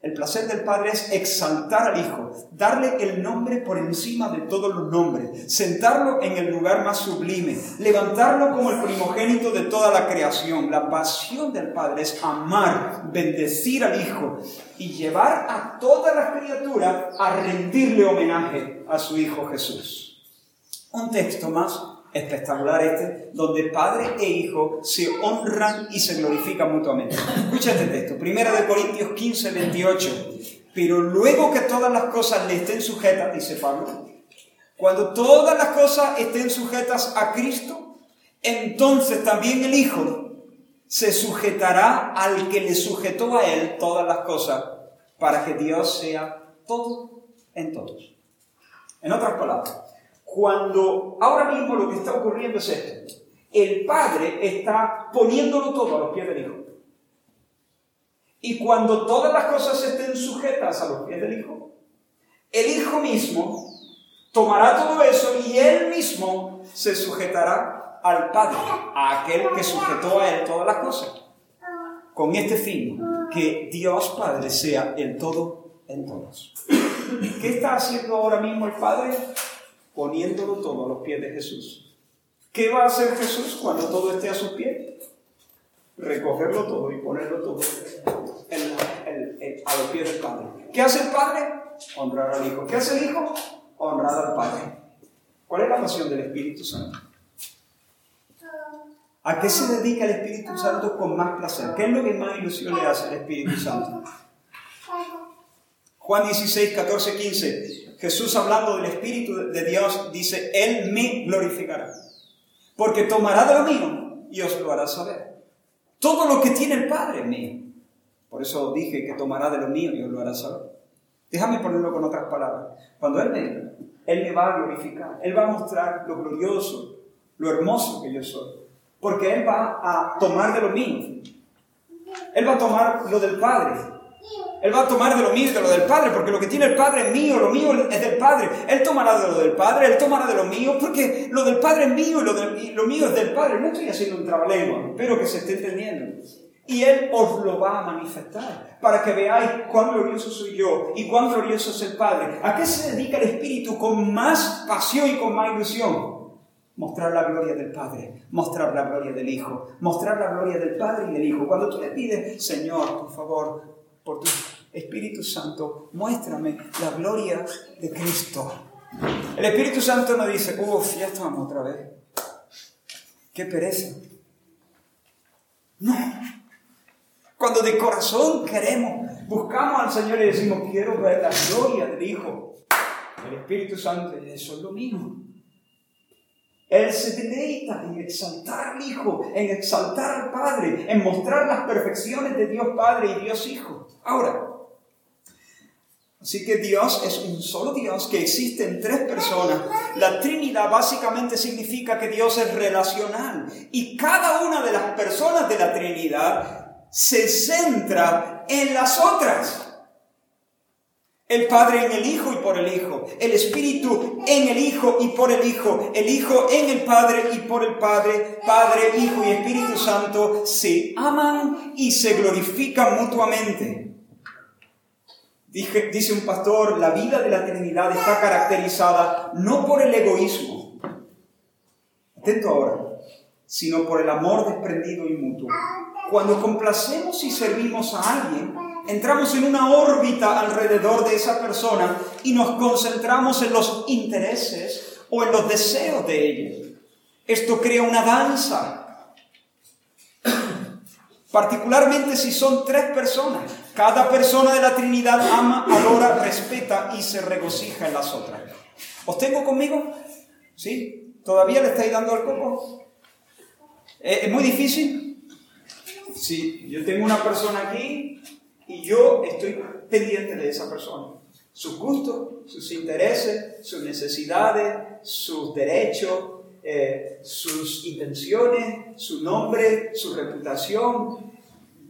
S1: El placer del Padre es exaltar al Hijo, darle el nombre por encima de todos los nombres, sentarlo en el lugar más sublime, levantarlo como el primogénito de toda la creación. La pasión del Padre es amar, bendecir al Hijo y llevar a todas las criaturas a rendirle homenaje a su Hijo Jesús. Un texto más espectacular este, donde padre e hijo se honran y se glorifican mutuamente. Escucha este texto, Primera de Corintios 15, 28. Pero luego que todas las cosas le estén sujetas, dice Pablo, cuando todas las cosas estén sujetas a Cristo, entonces también el Hijo se sujetará al que le sujetó a él todas las cosas, para que Dios sea todo en todos. En otras palabras, cuando ahora mismo lo que está ocurriendo es esto. El Padre está poniéndolo todo a los pies del Hijo. Y cuando todas las cosas estén sujetas a los pies del Hijo, el Hijo mismo tomará todo eso y él mismo se sujetará al Padre, a aquel que sujetó a él todas las cosas. Con este fin, que Dios Padre sea el todo en todos. ¿Qué está haciendo ahora mismo el Padre? Poniéndolo todo a los pies de Jesús. ¿Qué va a hacer Jesús cuando todo esté a sus pies? Recogerlo todo y ponerlo todo a los pies del Padre. ¿Qué hace el Padre? Honrar al Hijo. ¿Qué hace el Hijo? Honrar al Padre. ¿Cuál es la pasión del Espíritu Santo? ¿A qué se dedica el Espíritu Santo con más placer? ¿Qué es lo que más ilusión le hace al Espíritu Santo? Juan 16, 14, 15. Jesús hablando del Espíritu de Dios dice, Él me glorificará, porque tomará de lo mío y os lo hará saber. Todo lo que tiene el Padre es mío. Por eso dije que tomará de lo mío y os lo hará saber. Déjame ponerlo con otras palabras. Cuando Él venga, Él me va a glorificar. Él va a mostrar lo glorioso, lo hermoso que yo soy. Porque Él va a tomar de lo mío. Él va a tomar lo del Padre él va a tomar de lo mío y de lo del Padre, porque lo que tiene el Padre es mío, lo mío es del Padre. Él tomará de lo del Padre, Él tomará de lo mío, porque lo del Padre es mío y lo, mío es del Padre. No estoy haciendo un trabalengua, espero que se esté entendiendo. Y Él os lo va a manifestar, para que veáis cuán glorioso soy yo y cuán glorioso es el Padre. ¿A qué se dedica el Espíritu con más pasión y con más ilusión? mostrar la gloria del Padre, mostrar la gloria del Hijo, mostrar la gloria del Padre y del Hijo. Cuando tú le pides, Señor, por favor, Espíritu Santo, muéstrame la gloria de Cristo. El Espíritu Santo nos dice, uff, ya estamos otra vez. Qué pereza. No. Cuando de corazón queremos, buscamos al Señor y decimos, quiero ver la gloria del Hijo. El Espíritu Santo, eso es lo mismo. Él se deleita en exaltar al Hijo, en exaltar al Padre, en mostrar las perfecciones de Dios Padre y Dios Hijo. Ahora, Así que Dios es un solo Dios que existe en tres personas. La Trinidad básicamente significa que Dios es relacional y cada una de las personas de la Trinidad se centra en las otras. El Padre en el Hijo y por el Hijo. El Espíritu en el Hijo y por el Hijo. El Hijo en el Padre y por el Padre. Padre, Hijo y Espíritu Santo se aman y se glorifican mutuamente dice un pastor, la vida de la Trinidad está caracterizada no por el egoísmo, atento ahora, sino por el amor desprendido y mutuo. Cuando complacemos y servimos a alguien, entramos en una órbita alrededor de esa persona y nos concentramos en los intereses o en los deseos de ella. Esto crea una danza Particularmente si son tres personas. Cada persona de la Trinidad ama, adora, respeta y se regocija en las otras. ¿Os tengo conmigo? ¿Sí? ¿Todavía le estáis dando al coco? ¿Es muy difícil? Sí, yo tengo una persona aquí y yo estoy pendiente de esa persona. Sus gustos, sus intereses, sus necesidades, sus derechos, eh, sus intenciones, su nombre, su reputación.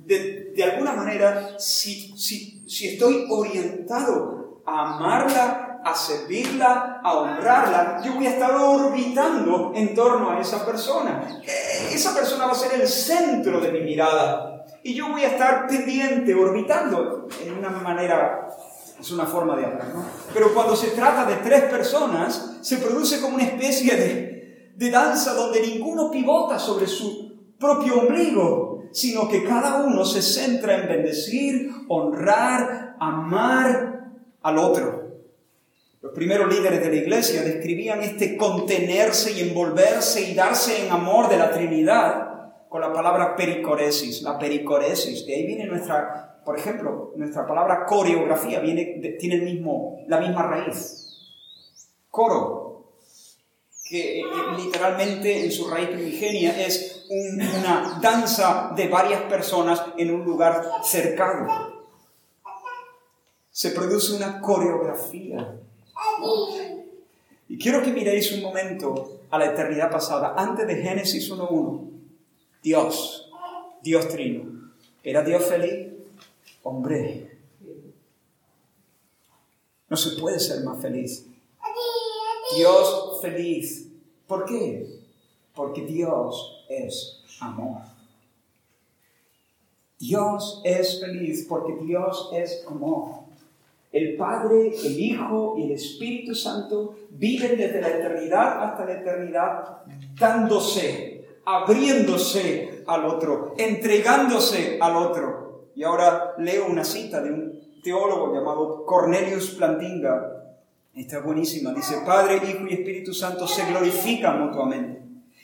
S1: De, de alguna manera, si, si, si estoy orientado a amarla, a servirla, a honrarla, yo voy a estar orbitando en torno a esa persona. Eh, esa persona va a ser el centro de mi mirada. Y yo voy a estar pendiente, orbitando, en una manera, es una forma de hablar, ¿no? Pero cuando se trata de tres personas, se produce como una especie de, de danza donde ninguno pivota sobre su propio ombligo, sino que cada uno se centra en bendecir, honrar, amar al otro. Los primeros líderes de la iglesia describían este contenerse y envolverse y darse en amor de la Trinidad con la palabra pericoresis, la pericoresis. De ahí viene nuestra, por ejemplo, nuestra palabra coreografía, viene, tiene el mismo, la misma raíz. Coro, que eh, literalmente en su raíz primigenia es una danza de varias personas en un lugar cercano. Se produce una coreografía. Y quiero que miréis un momento a la eternidad pasada, antes de Génesis 1.1. Dios, Dios Trino. ¿Era Dios feliz? Hombre, no se puede ser más feliz. Dios feliz. ¿Por qué? Porque Dios es amor. Dios es feliz porque Dios es amor. El Padre, el Hijo y el Espíritu Santo viven desde la eternidad hasta la eternidad dándose, abriéndose al otro, entregándose al otro. Y ahora leo una cita de un teólogo llamado Cornelius Plantinga, Está buenísima. Dice, Padre, Hijo y Espíritu Santo se glorifican mutuamente.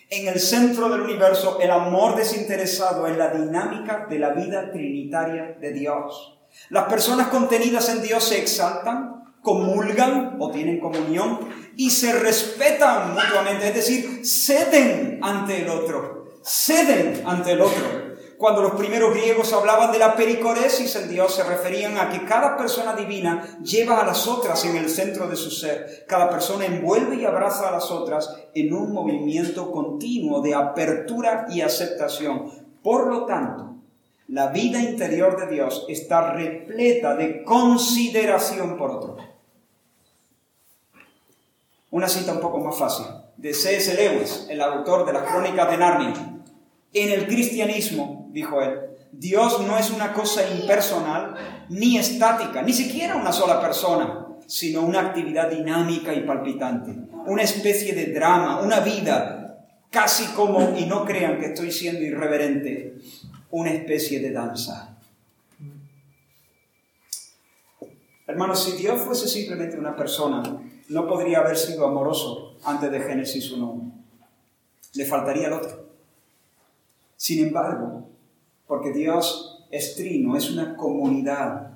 S1: En el centro del universo, el amor desinteresado es la dinámica de la vida trinitaria de Dios. Las personas contenidas en Dios se exaltan, comulgan o tienen comunión y se respetan mutuamente, es decir, ceden ante el otro, ceden ante el otro. Cuando los primeros griegos hablaban de la pericoresis en Dios, se referían a que cada persona divina lleva a las otras en el centro de su ser. Cada persona envuelve y abraza a las otras en un movimiento continuo de apertura y aceptación. Por lo tanto, la vida interior de Dios está repleta de consideración por otro. Una cita un poco más fácil, de C.S. Lewis, el autor de las Crónicas de Narnia. En el cristianismo, dijo él, Dios no es una cosa impersonal ni estática, ni siquiera una sola persona, sino una actividad dinámica y palpitante, una especie de drama, una vida, casi como, y no crean que estoy siendo irreverente, una especie de danza. Hermanos, si Dios fuese simplemente una persona, no podría haber sido amoroso antes de Génesis 1. Le faltaría el otro. Sin embargo, porque Dios es trino, es una comunidad.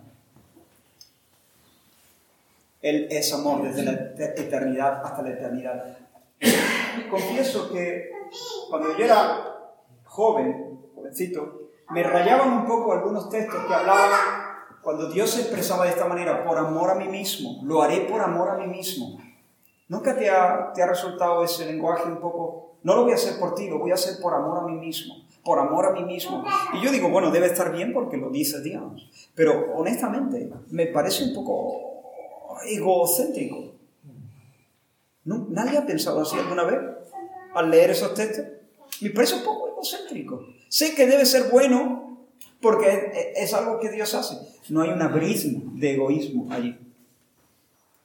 S1: Él es amor desde la eternidad hasta la eternidad. Confieso que cuando yo era joven, jovencito, me rayaban un poco algunos textos que hablaban cuando Dios se expresaba de esta manera, por amor a mí mismo, lo haré por amor a mí mismo, ¿nunca te ha, te ha resultado ese lenguaje un poco, no lo voy a hacer por ti, lo voy a hacer por amor a mí mismo, por amor a mí mismo? Y yo digo, bueno, debe estar bien porque lo dice Dios, pero honestamente me parece un poco egocéntrico. ¿Nadie ha pensado así alguna vez al leer esos textos? Me parece un poco egocéntrico. Sé que debe ser bueno porque es algo que Dios hace. No hay un abrismo de egoísmo allí.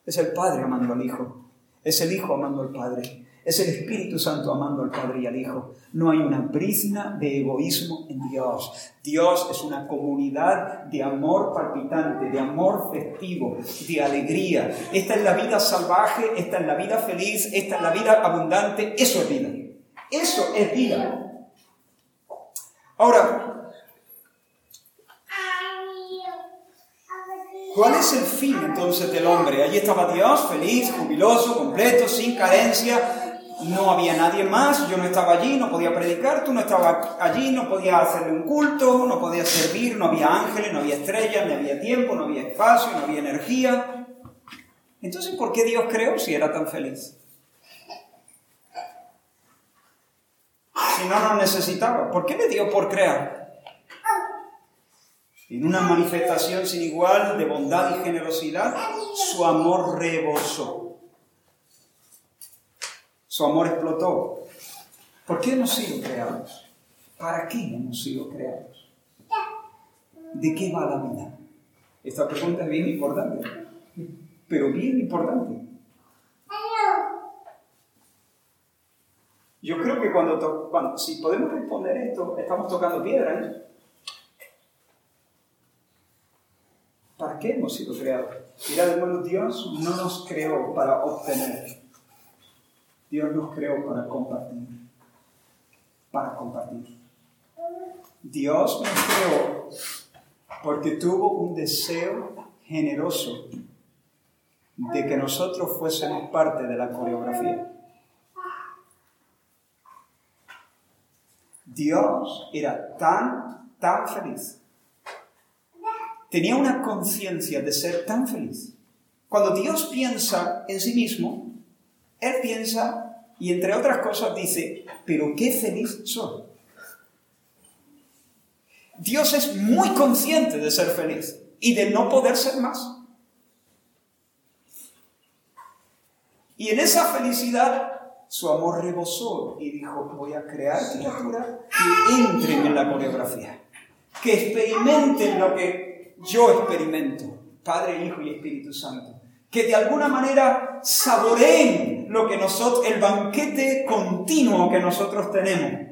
S1: Es el Padre amando al Hijo. Es el Hijo amando al Padre. Es el Espíritu Santo amando al Padre y al Hijo. No hay una brisna de egoísmo en Dios. Dios es una comunidad de amor palpitante, de amor festivo, de alegría. Esta es la vida salvaje, esta es la vida feliz, esta es la vida abundante. Eso es vida. Eso es vida. Ahora, ¿Cuál es el fin entonces del hombre? Allí estaba Dios, feliz, jubiloso, completo, sin carencia. No había nadie más, yo no estaba allí, no podía predicar, tú no estabas allí, no podía hacerle un culto, no podía servir, no había ángeles, no había estrellas, no había tiempo, no había espacio, no había energía. Entonces, ¿por qué Dios creó si era tan feliz? Si no nos necesitaba, ¿por qué le dio por crear? En una manifestación sin igual de bondad y generosidad, su amor rebosó. Su amor explotó. ¿Por qué hemos sido creados? ¿Para qué hemos sido creados? ¿De qué va la vida? Esta pregunta es bien importante, pero bien importante. Yo creo que cuando, si podemos responder esto, estamos tocando piedra. ¿eh? ¿Para qué hemos sido creados? Mira, hermano, Dios no nos creó para obtener. Dios nos creó para compartir. Para compartir. Dios nos creó porque tuvo un deseo generoso de que nosotros fuésemos parte de la coreografía. Dios era tan, tan feliz tenía una conciencia de ser tan feliz. Cuando Dios piensa en sí mismo, Él piensa y entre otras cosas dice, pero qué feliz soy. Dios es muy consciente de ser feliz y de no poder ser más. Y en esa felicidad su amor rebosó y dijo, voy a crear criaturas que entren en la coreografía, que experimenten lo que yo experimento, Padre, Hijo y Espíritu Santo. Que de alguna manera saboreen lo que nosotros, el banquete continuo que nosotros tenemos.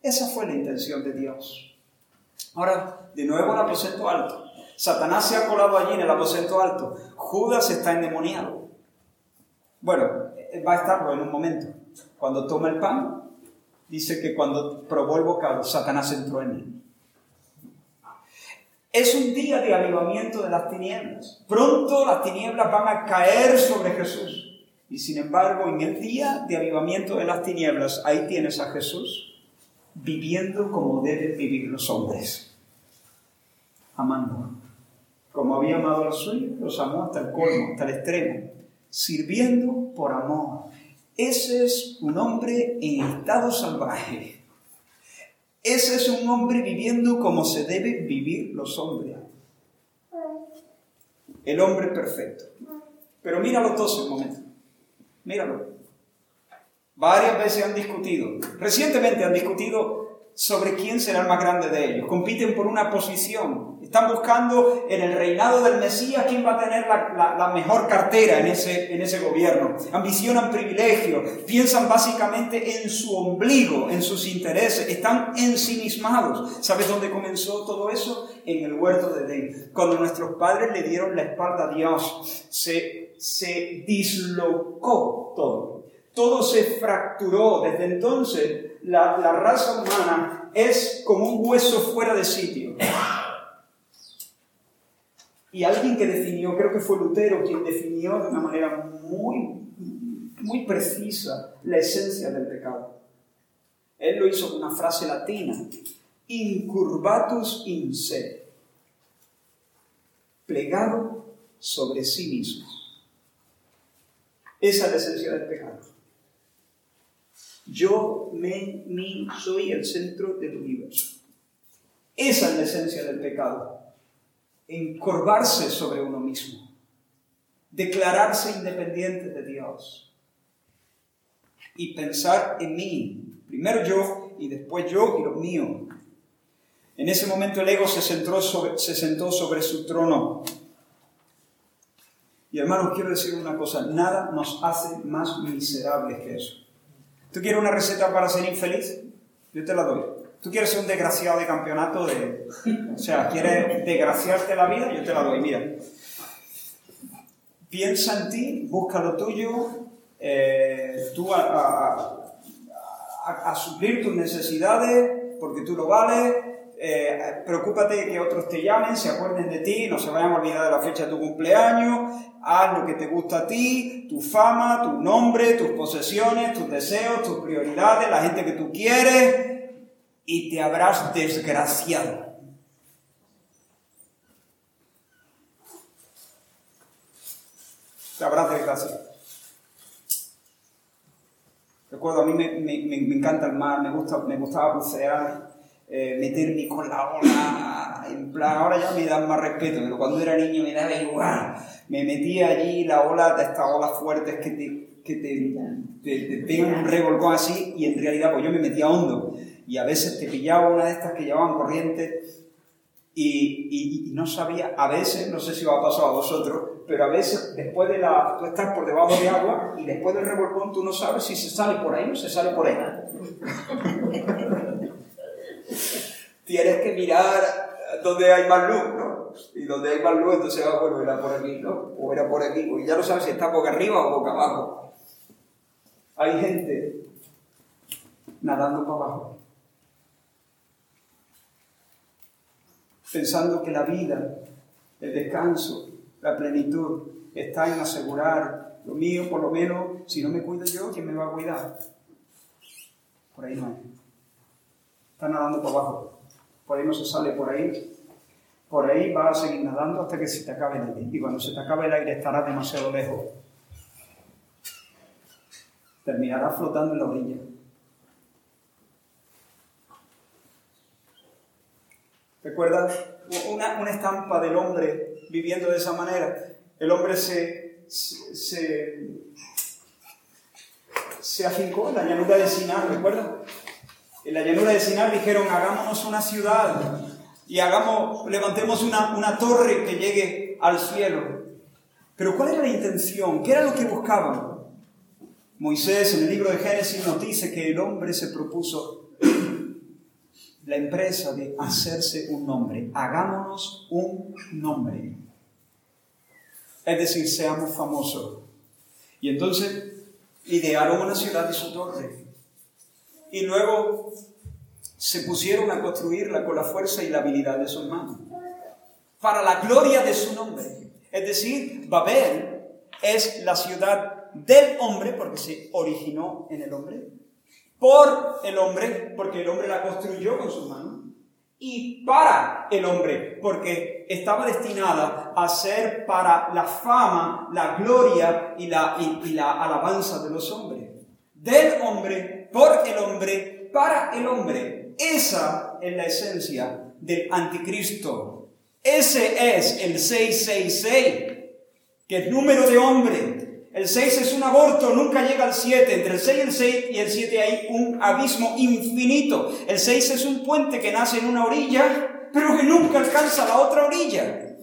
S1: Esa fue la intención de Dios. Ahora, de nuevo el aposento alto. Satanás se ha colado allí en el aposento alto. Judas está endemoniado. Bueno, va a estarlo en un momento. Cuando toma el pan, dice que cuando probó el bocado, Satanás entró en él. Es un día de avivamiento de las tinieblas. Pronto las tinieblas van a caer sobre Jesús. Y sin embargo, en el día de avivamiento de las tinieblas, ahí tienes a Jesús viviendo como deben vivir los hombres. Amando. Como había amado a los suyos, los amó hasta el colmo, hasta el extremo. Sirviendo por amor. Ese es un hombre en estado salvaje ese es un hombre viviendo como se deben vivir los hombres. El hombre perfecto. Pero míralo todos un momento. Míralo. Varias veces han discutido. Recientemente han discutido sobre quién será el más grande de ellos. Compiten por una posición. Están buscando en el reinado del Mesías quién va a tener la, mejor cartera en ese, en ese gobierno. Ambicionan privilegios. Piensan básicamente en su ombligo, en sus intereses. Están ensimismados. ¿Sabes dónde comenzó todo eso? En el huerto de Edén. Cuando nuestros padres le dieron la espalda a Dios, se, se dislocó todo. Todo se fracturó. Desde entonces la, raza humana es como un hueso fuera de sitio. Y alguien que definió, creo que fue Lutero quien definió de una manera muy, muy precisa la esencia del pecado. Él lo hizo con una frase latina, incurvatus in se. plegado sobre sí mismos. Esa es la esencia del pecado. Yo, me, mí, soy el centro del universo. Esa es la esencia del pecado. Encorvarse sobre uno mismo. Declararse independiente de Dios. Y pensar en mí. Primero yo y después yo y lo mío. En ese momento el ego se, se sentó sobre su trono. Y hermanos, quiero decir una cosa, nada nos hace más miserables que eso. ¿Tú quieres una receta para ser infeliz? Yo te la doy. ¿Tú quieres ser un desgraciado de campeonato? De, o sea, ¿quieres desgraciarte la vida? Yo te la doy. Mira, piensa en ti, busca lo tuyo, eh, tú a, a suplir tus necesidades porque tú lo vales, eh, preocúpate de que otros te llamen, se acuerden de ti, no se vayan a olvidar de la fecha de tu cumpleaños, haz lo que te gusta a ti, tu fama, tu nombre, tus posesiones, tus deseos, tus prioridades, la gente que tú quieres, y te habrás desgraciado. Te habrás desgraciado. Recuerdo, a mí me, encanta el mar, me, gusta, me gustaba bucear eh, meterme con la ola, en plan, ahora ya me dan más respeto, pero cuando era niño me daba igual. Me metía allí la ola de estas olas fuertes que te, que te, te, pegan un revolcón así y en realidad pues yo me metía hondo y a veces te pillaba una de estas que llevaban corriente y, y, no sabía, a veces, no sé si os ha pasado a vosotros, pero a veces después de la, tú estás por debajo de agua y después del revolcón tú no sabes si se sale por ahí o se sale por ahí. tienes que mirar donde hay más luz, ¿no? Y donde hay más luz, entonces, ah, bueno, era por aquí, ¿no? O era por aquí, y ya no sabes si está boca arriba o boca abajo. Hay gente nadando para abajo, pensando que la vida, el descanso, la plenitud está en asegurar lo mío, por lo menos, si no me cuido yo, ¿quién me va a cuidar? Por ahí no hay. Está nadando para abajo por ahí no se sale por ahí, por ahí vas a seguir nadando hasta que se te acabe el aire. Y cuando se te acabe el aire estarás demasiado lejos. Terminarás flotando en la orilla. ¿Recuerdas una, una, estampa del hombre viviendo de esa manera? El hombre se, se, se, afincó en la llanura de Sinar, ¿recuerdas? En la llanura de Sinar dijeron, hagámonos una ciudad y hagamos, levantemos una, una torre que llegue al cielo. Pero ¿cuál era la intención? ¿Qué era lo que buscaban? Moisés en el libro de Génesis nos dice que el hombre se propuso la empresa de hacerse un nombre. Hagámonos un nombre. Es decir, seamos famosos. Y entonces idearon una ciudad y su torre y luego se pusieron a construirla con la fuerza y la habilidad de sus manos, para la gloria de su nombre. Es decir, Babel es la ciudad del hombre, porque se originó en el hombre, por el hombre, porque el hombre la construyó con sus manos, y para el hombre, porque estaba destinada a ser para la fama, la gloria y la, y la alabanza de los hombres. Del hombre por el hombre, para el hombre. Esa es la esencia del anticristo. Ese es el 666, que es número de hombre. El 6 es un aborto, nunca llega al 7. Entre el 6 y el 6 y el 7 hay un abismo infinito. El 6 es un puente que nace en una orilla, pero que nunca alcanza la otra orilla.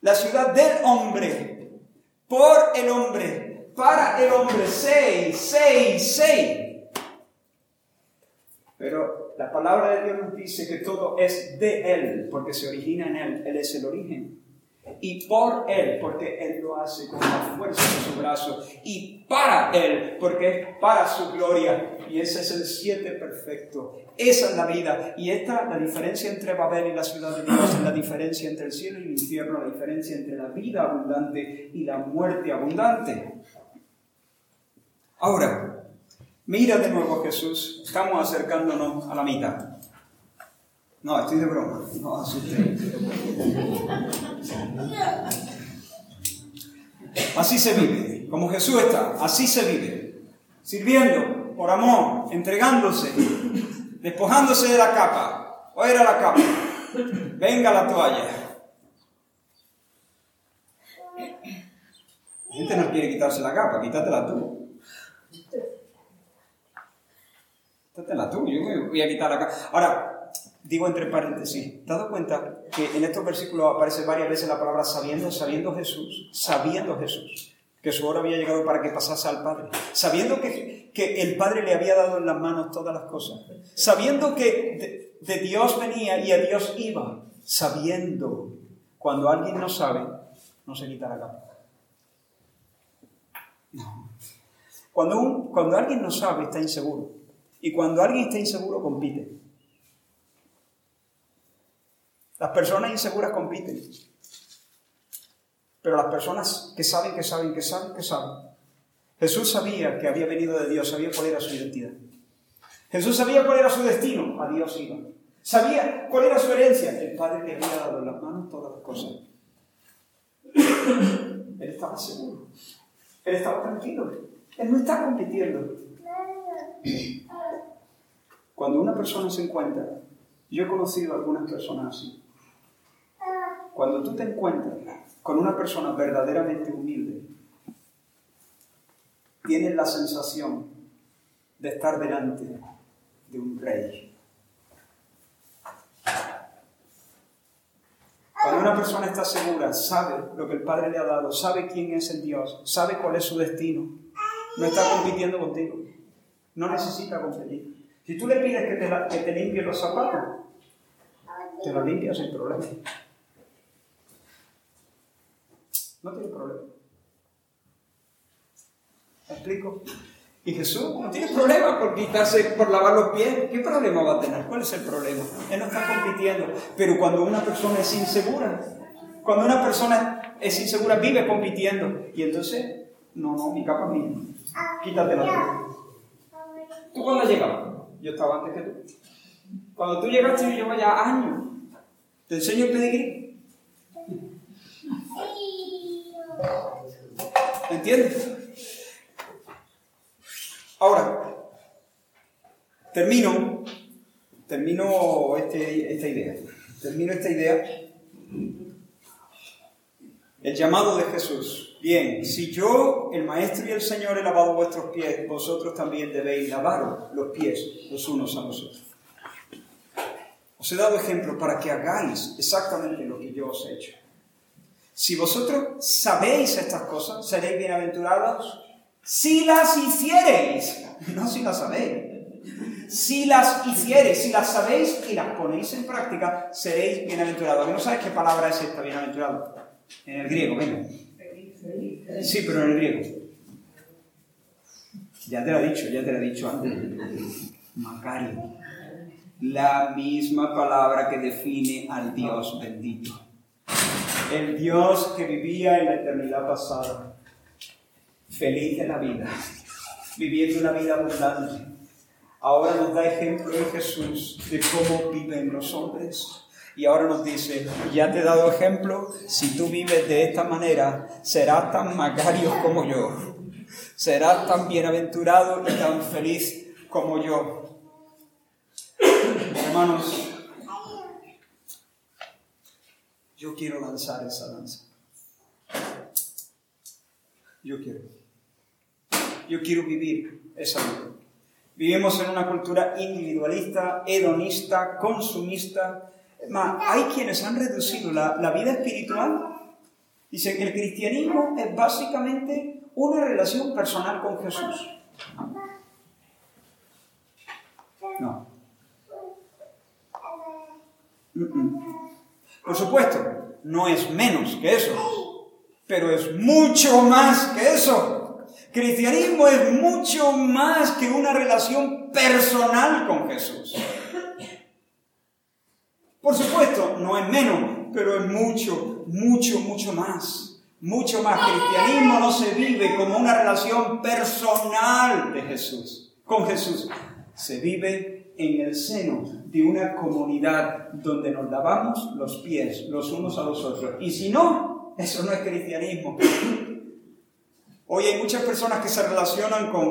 S1: La ciudad del hombre, por el hombre, para el hombre, seis, seis, seis. Pero la palabra de Dios nos dice que todo es de Él, porque se origina en Él, Él es el origen. Y por Él, porque Él lo hace con la fuerza de su brazo. Y para Él, porque es para su gloria. Y ese es el siete perfecto. Esa es la vida. Y esta, la diferencia entre Babel y la ciudad de Dios, la diferencia entre el cielo y el infierno, la diferencia entre la vida abundante y la muerte abundante. Ahora, mira de nuevo Jesús, estamos acercándonos a la mitad. No, estoy de broma. No Así se vive, como Jesús está, así se vive. Sirviendo por amor, entregándose, despojándose de la capa. O era la capa. Venga la toalla. La gente no quiere quitarse la capa, quítatela tú. Quítatela tú, yo me voy a quitar la capa. Ahora, digo entre paréntesis, dado cuenta que en estos versículos aparece varias veces la palabra sabiendo, sabiendo Jesús, sabiendo Jesús, que su hora había llegado para que pasase al Padre, sabiendo que, que el Padre le había dado en las manos todas las cosas, sabiendo que de, Dios venía y a Dios iba, sabiendo, cuando alguien no sabe, no se quita la capa. Cuando, cuando alguien no sabe, está inseguro. Y cuando alguien está inseguro, compite. Las personas inseguras compiten. Pero las personas que saben, que saben, que saben, que saben. Jesús sabía que había venido de Dios, sabía cuál era su identidad. Jesús sabía cuál era su destino, a Dios iba. Sabía cuál era su herencia, el Padre le había dado en las manos todas las cosas. Él estaba seguro, él estaba tranquilo, él no está compitiendo. Cuando una persona se encuentra, yo he conocido a algunas personas así, cuando tú te encuentras con una persona verdaderamente humilde, tienes la sensación de estar delante de un rey. Cuando una persona está segura, sabe lo que el Padre le ha dado, sabe quién es el Dios, sabe cuál es su destino, no está compitiendo contigo, no necesita competir. Si tú le pides que te, que te limpie los zapatos, te lo limpia sin problema. No tiene problema. ¿Me explico? Y Jesús no tiene problema por quitarse, por lavar los pies. ¿Qué problema va a tener? ¿Cuál es el problema? Él no está compitiendo. Pero cuando una persona es insegura, cuando una persona es insegura, vive compitiendo. Y entonces, no, no, mi capa es mía. Quítatela tú. ¿Tú cuándo llegabas? Yo estaba antes que tú. Cuando tú llegaste, yo llevo ya años. ¿Te enseño el pedigrí? ¿Entiendes? Ahora, termino, termino este, esta idea. Termino esta idea. El llamado de Jesús. Bien, si yo, el Maestro y el Señor, he lavado vuestros pies, vosotros también debéis lavar los pies los unos a los otros. Os he dado ejemplo para que hagáis exactamente lo que yo os he hecho. Si vosotros sabéis estas cosas, seréis bienaventurados si las hiciereis, no si las sabéis. Si las hiciereis, si las sabéis y las ponéis en práctica, seréis bienaventurados. ¿No sabes qué palabra es esta, bienaventurado? En el griego, venga. Sí, pero en el griego. Ya te lo he dicho, ya te lo he dicho antes. Macario. La misma palabra que define al Dios bendito el Dios que vivía en la eternidad pasada, feliz en la vida, viviendo una vida abundante. Ahora nos da ejemplo en Jesús de cómo viven los hombres. Y ahora nos dice, ya te he dado ejemplo, si tú vives de esta manera, serás tan magario como yo. Serás tan bienaventurado y tan feliz como yo. Hermanos, Yo quiero lanzar esa danza. Yo quiero. Yo quiero vivir esa vida. Vivimos en una cultura individualista, hedonista, consumista. hay quienes han reducido la, vida espiritual. Dicen que el cristianismo es básicamente una relación personal con Jesús. No. Por supuesto, no es menos que eso, pero es mucho más que eso. Cristianismo es mucho más que una relación personal con Jesús. Por supuesto, no es menos, pero es mucho, mucho, mucho más. Mucho más. Cristianismo no se vive como una relación personal de Jesús, con Jesús. Se vive en el seno de una comunidad donde nos lavamos los pies los unos a los otros. Y si no, eso no es cristianismo. Hoy hay muchas personas que se relacionan con,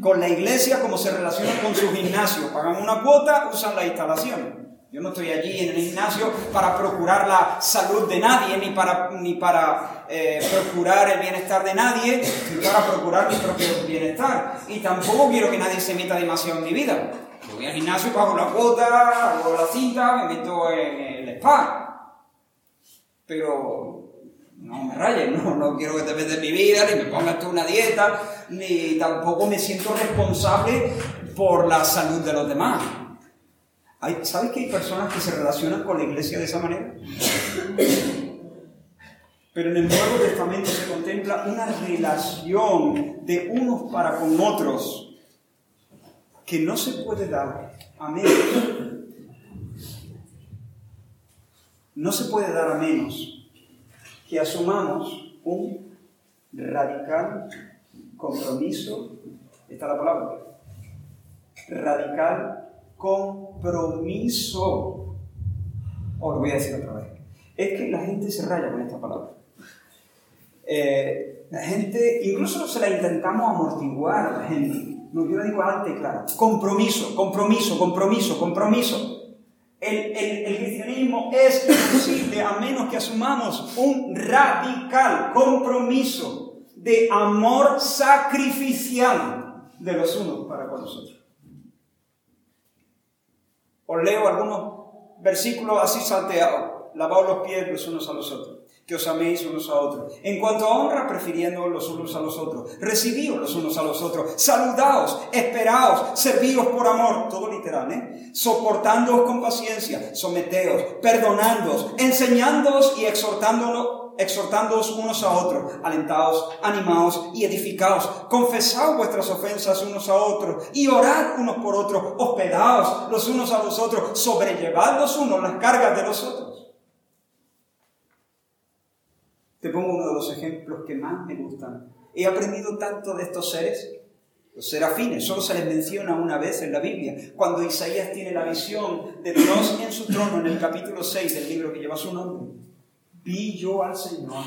S1: con la iglesia como se relacionan con su gimnasio. Pagan una cuota, usan la instalación. Yo no estoy allí en el gimnasio para procurar la salud de nadie, ni para, ni para eh, procurar el bienestar de nadie, sino para procurar mi propio bienestar. Y tampoco quiero que nadie se meta demasiado en mi vida. Voy al gimnasio, pago la cuota, hago la cinta, me meto en el spa. Pero no me rayes, no, no quiero que te metas mi vida, ni me pongas tú una dieta, ni tampoco me siento responsable por la salud de los demás. ¿Sabes que hay personas que se relacionan con la iglesia de esa manera? Pero en el Nuevo Testamento se contempla una relación de unos para con otros que no se puede dar a menos. No se puede dar a menos que asumamos un radical compromiso, está la palabra, radical compromiso. Os lo voy a decir otra vez. Es que la gente se raya con esta palabra. Eh, la gente, incluso se la intentamos amortiguar a la gente. No, yo la digo y claro. Compromiso, compromiso, compromiso, compromiso. El, el, cristianismo es imposible a menos que asumamos un radical compromiso de amor sacrificial de los unos para con nosotros. Os leo algunos versículos así salteados. Lavaos los pies los unos a los otros. Que améis unos a otros. En cuanto a honra, prefiriendo los unos a los otros. Recibíos los unos a los otros. Saludaos, esperaos, servíos por amor. Todo literal, ¿eh? Soportándoos con paciencia. Someteos, perdonándoos, enseñándoos y exhortándonos exhortándoos unos a otros, alentados, animados y edificados, confesad vuestras ofensas unos a otros y orad unos por otros, hospedaos los unos a los otros, sobrellevad los unos las cargas de los otros. Te pongo uno de los ejemplos que más me gustan. He aprendido tanto de estos seres los serafines, solo se les menciona una vez en la Biblia, cuando Isaías tiene la visión de Dios en su trono en el capítulo 6 del libro que lleva su nombre vi yo al Señor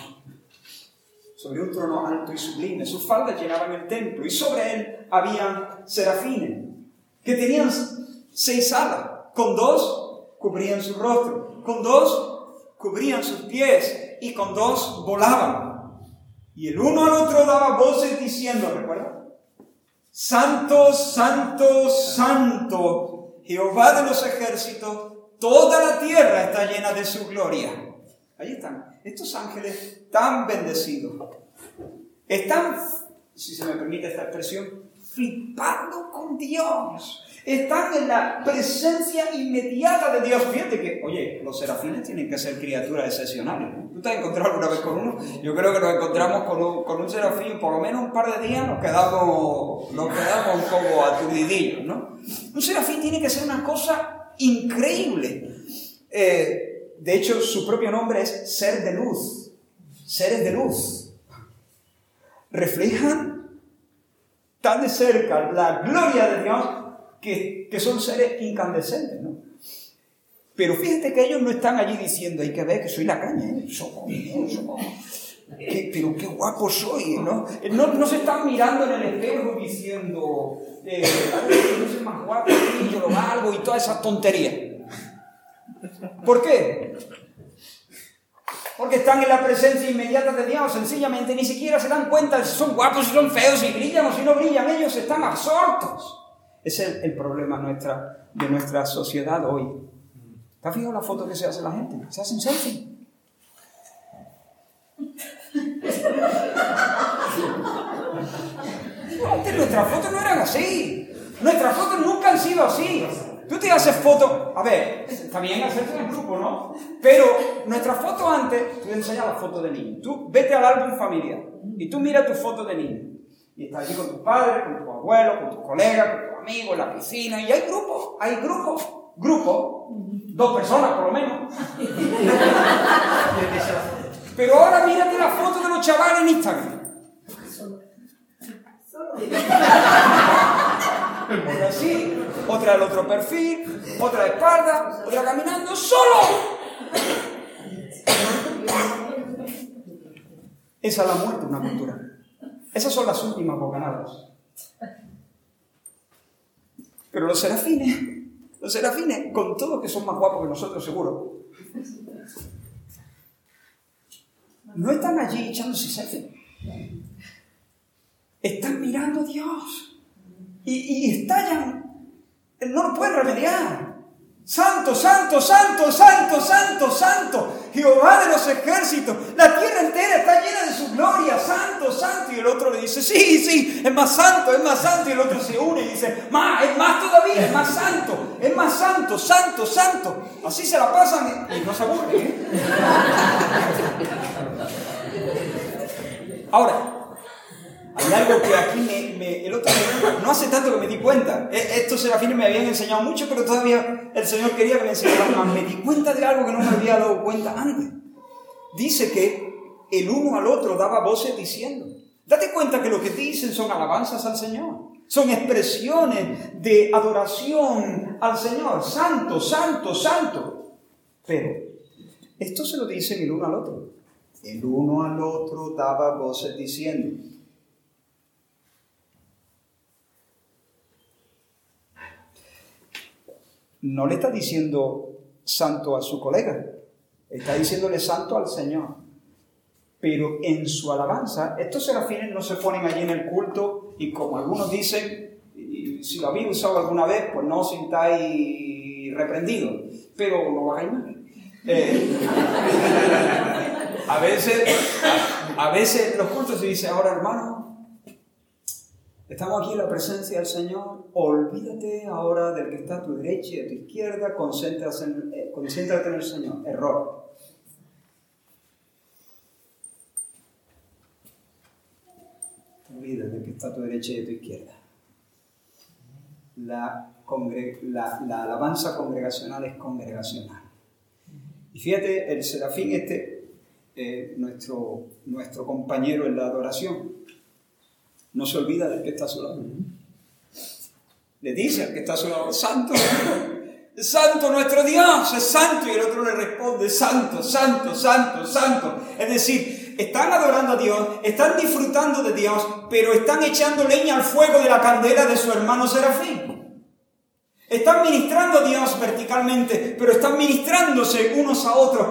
S1: sobre un trono alto y sublime. Sus faldas llenaban el templo y sobre él había serafines que tenían seis alas. Con dos cubrían su rostro, con dos cubrían sus pies y con dos volaban. Y el uno al otro daba voces diciendo, ¿recuerda? Santo, santo, santo, Jehová de los ejércitos, toda la tierra está llena de su gloria. Ahí están. Estos ángeles tan bendecidos. Están, si se me permite esta expresión, flipando con Dios. Están en la presencia inmediata de Dios. Fíjate que, oye, los serafines tienen que ser criaturas excepcionales. ¿Tú te has encontrado alguna vez con uno? Yo creo que nos encontramos con un, con un serafín, por lo menos un par de días nos quedamos, nos quedamos un poco aturdidillos, ¿no? Un serafín tiene que ser una cosa increíble. Eh, de hecho, su propio nombre es ser de luz, seres de luz. Reflejan tan de cerca la gloria de Dios que, son seres incandescentes, ¿no? Pero fíjate que ellos no están allí diciendo, hay que ver que soy la caña, ¿eh? pero qué guapo soy, ¿no? ¿no? se están mirando en el espejo diciendo, eh, yo soy más guapo, yo lo valgo y todas esas tonterías. ¿Por qué? Porque están en la presencia inmediata de Dios, sencillamente ni siquiera se dan cuenta si son guapos, si son feos, si brillan o si no brillan, ellos están absortos. Ese es el, problema nuestra, de nuestra sociedad hoy. ¿Te has fijado la foto que se hace la gente? Se hacen selfie. Antes nuestras fotos no eran así. Nuestras fotos nunca han sido así. Tú te haces foto, a ver, está bien hacerse en grupo, ¿no? Pero nuestra foto antes, tú enseñas la foto de niño. Tú vete al álbum familiar y tú mira tu foto de niño. Y estás allí con tus padres, con tus abuelos, con tus colegas, con tus amigos, en la piscina. Y hay grupos, hay grupos, grupos, dos personas por lo menos. Pero ahora mírate la foto de los chavales en Instagram. así, otra al otro perfil, otra de espalda, otra caminando solo. Esa es la muerte una cultura. Esas son las últimas bocanadas. Pero los serafines, los serafines, con todo que son más guapos que nosotros seguro, no están allí echándose selfie. Están mirando a Dios. Y, y estallan. No lo pueden remediar. Santo, santo, santo, santo, santo, santo, Jehová de los ejércitos, la tierra entera está llena de su gloria, santo, santo. Y el otro le dice, sí, sí, es más santo, es más santo. Y el otro se une y dice, más, es más todavía, es más santo, es más santo, santo, santo. Así se la pasan y no se aburren. ¿eh? Ahora, hay algo que aquí me, el otro no hace tanto que me di cuenta. E, estos serafines me habían enseñado mucho, pero todavía el Señor quería que me enseñara más. Me di cuenta de algo que no me había dado cuenta antes. Dice que el uno al otro daba voces diciendo. Date cuenta que lo que dicen son alabanzas al Señor. Son expresiones de adoración al Señor. Santo, santo, santo. Pero esto se lo dicen el uno al otro. El uno al otro daba voces diciendo. No le está diciendo santo a su colega, está diciéndole santo al Señor. Pero en su alabanza, estos serafines no se ponen allí en el culto y como algunos dicen, si lo habéis usado alguna vez, pues no os sintáis reprendidos, pero no hagáis mal. Eh, a veces, a, veces los cultos se dice, ahora hermano, Estamos aquí en la presencia del Señor. Olvídate ahora del que está a tu derecha y a tu izquierda. Concéntrate en, eh, concéntrate en el Señor. Error. Olvídate del que está a tu derecha y a tu izquierda. La, la, alabanza congregacional es congregacional. Y fíjate, el serafín este, eh, nuestro, nuestro compañero en la adoración, no se olvida del que está a su lado. Le dice al que está a su lado, santo, santo nuestro Dios, es santo. Y el otro le responde, santo, santo, santo, santo. Es decir, están adorando a Dios, están disfrutando de Dios, pero están echando leña al fuego de la candela de su hermano Serafín. Están ministrando a Dios verticalmente, pero están ministrándose unos a otros,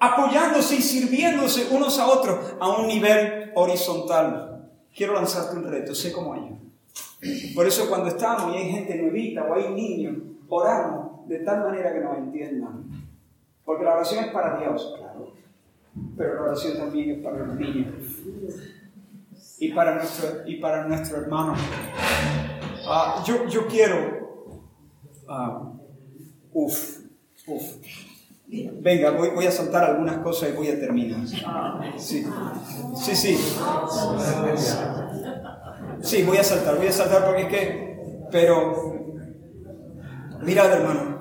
S1: apoyándose y sirviéndose unos a otros a un nivel horizontal quiero lanzarte un reto, sé cómo ellos. Por eso cuando estamos y hay gente nuevita o hay niños, oramos de tal manera que nos entiendan. Porque la oración es para Dios, claro. Pero la oración también es para los niños. Y para nuestro, y para nuestro hermano. Ah, yo, yo quiero... Uh, uf, uf. Venga, voy, a soltar algunas cosas y voy a terminar. Sí, sí, sí. Sí, voy a saltar, voy a saltar porque es que... Pero, mirad hermano,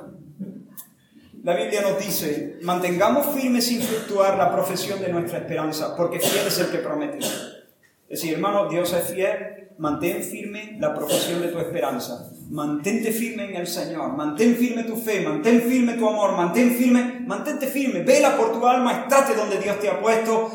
S1: la Biblia nos dice, mantengamos firme sin fluctuar la profesión de nuestra esperanza, porque fiel es el que promete. Es decir, hermano, Dios es fiel, mantén firme la profesión de tu esperanza. Mantente firme en el Señor, mantén firme tu fe, mantén firme tu amor, mantén firme, mantente firme, vela por tu alma, estate donde Dios te ha puesto.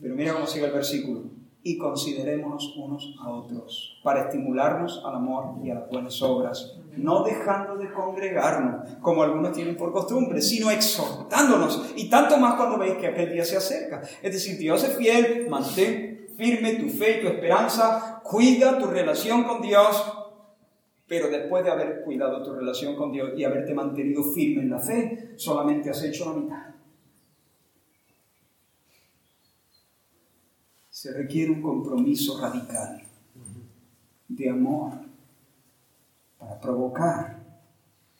S1: Pero mira cómo sigue el versículo. Y considerémonos unos a otros para estimularnos al amor y a las buenas obras, no dejando de congregarnos como algunos tienen por costumbre, sino exhortándonos, y tanto más cuando veis que aquel día se acerca. Es decir, Dios es fiel, mantén firme tu fe y tu esperanza, cuida tu relación con Dios, pero después de haber cuidado tu relación con Dios y haberte mantenido firme en la fe, solamente has hecho la mitad. Se requiere un compromiso radical de amor para provocar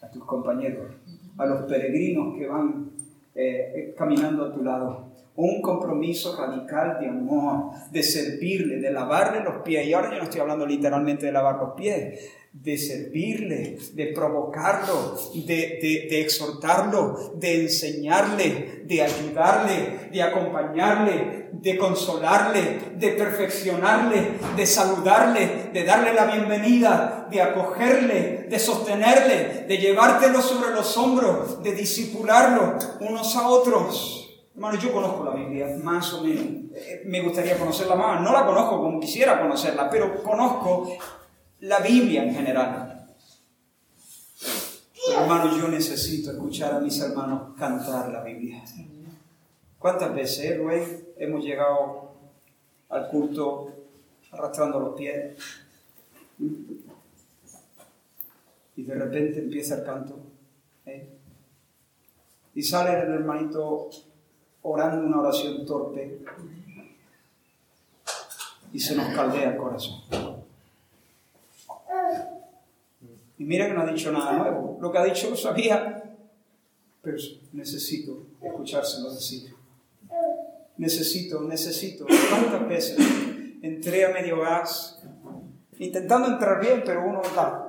S1: a tus compañeros, a los peregrinos que van eh, caminando a tu lado. un compromiso radical de amor, de servirle, de lavarle los pies. Y ahora yo no estoy hablando literalmente de lavar los pies, de servirle, de provocarlo, de, de, exhortarlo, de enseñarle, de ayudarle, de acompañarle, de consolarle, de perfeccionarle, de saludarle, de darle la bienvenida, de acogerle, de sostenerle, de llevártelo sobre los hombros, de disipularlo unos a otros. Hermano, yo conozco la Biblia, más o menos. Eh, me gustaría conocerla más. No la conozco como quisiera conocerla, pero conozco la Biblia en general. hermano, yo necesito escuchar a mis hermanos cantar la Biblia. ¿Cuántas veces, güey, hemos llegado al culto arrastrando los pies? Y de repente empieza el canto. ¿eh? Y sale el hermanito orando una oración torpe y se nos caldea el corazón. Y mira que no ha dicho nada nuevo. Lo que ha dicho lo sabía, pero necesito escuchárselo decir. Necesito, necesito. ¿Cuántas veces entré a medio gas intentando entrar bien, pero uno da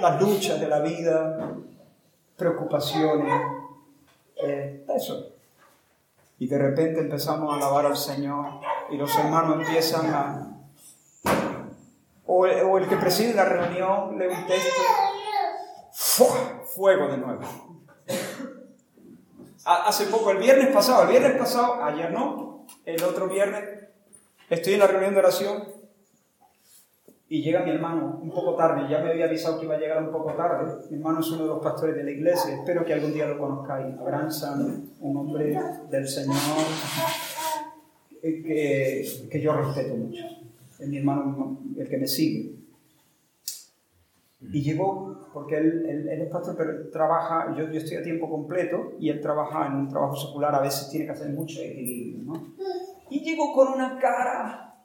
S1: las luchas de la vida, preocupaciones, eh, eso. Y de repente empezamos a alabar al Señor y los hermanos empiezan a... O el, que preside la reunión lee un texto, fuego de nuevo. Hace poco, el viernes pasado, el viernes pasado, ayer no, el otro viernes, estoy en la reunión de oración y llega mi hermano un poco tarde, ya me había avisado que iba a llegar un poco tarde. Mi hermano es uno de los pastores de la iglesia, espero que algún día lo conozcáis. Abraham un hombre del Señor eh, que, que yo respeto mucho. Es mi hermano el que me sigue. Y llegó, porque él, él, es pastor, pero trabaja, yo, yo, estoy a tiempo completo y él trabaja en un trabajo secular, a veces tiene que hacer mucho equilibrio, ¿no? Y llegó con una cara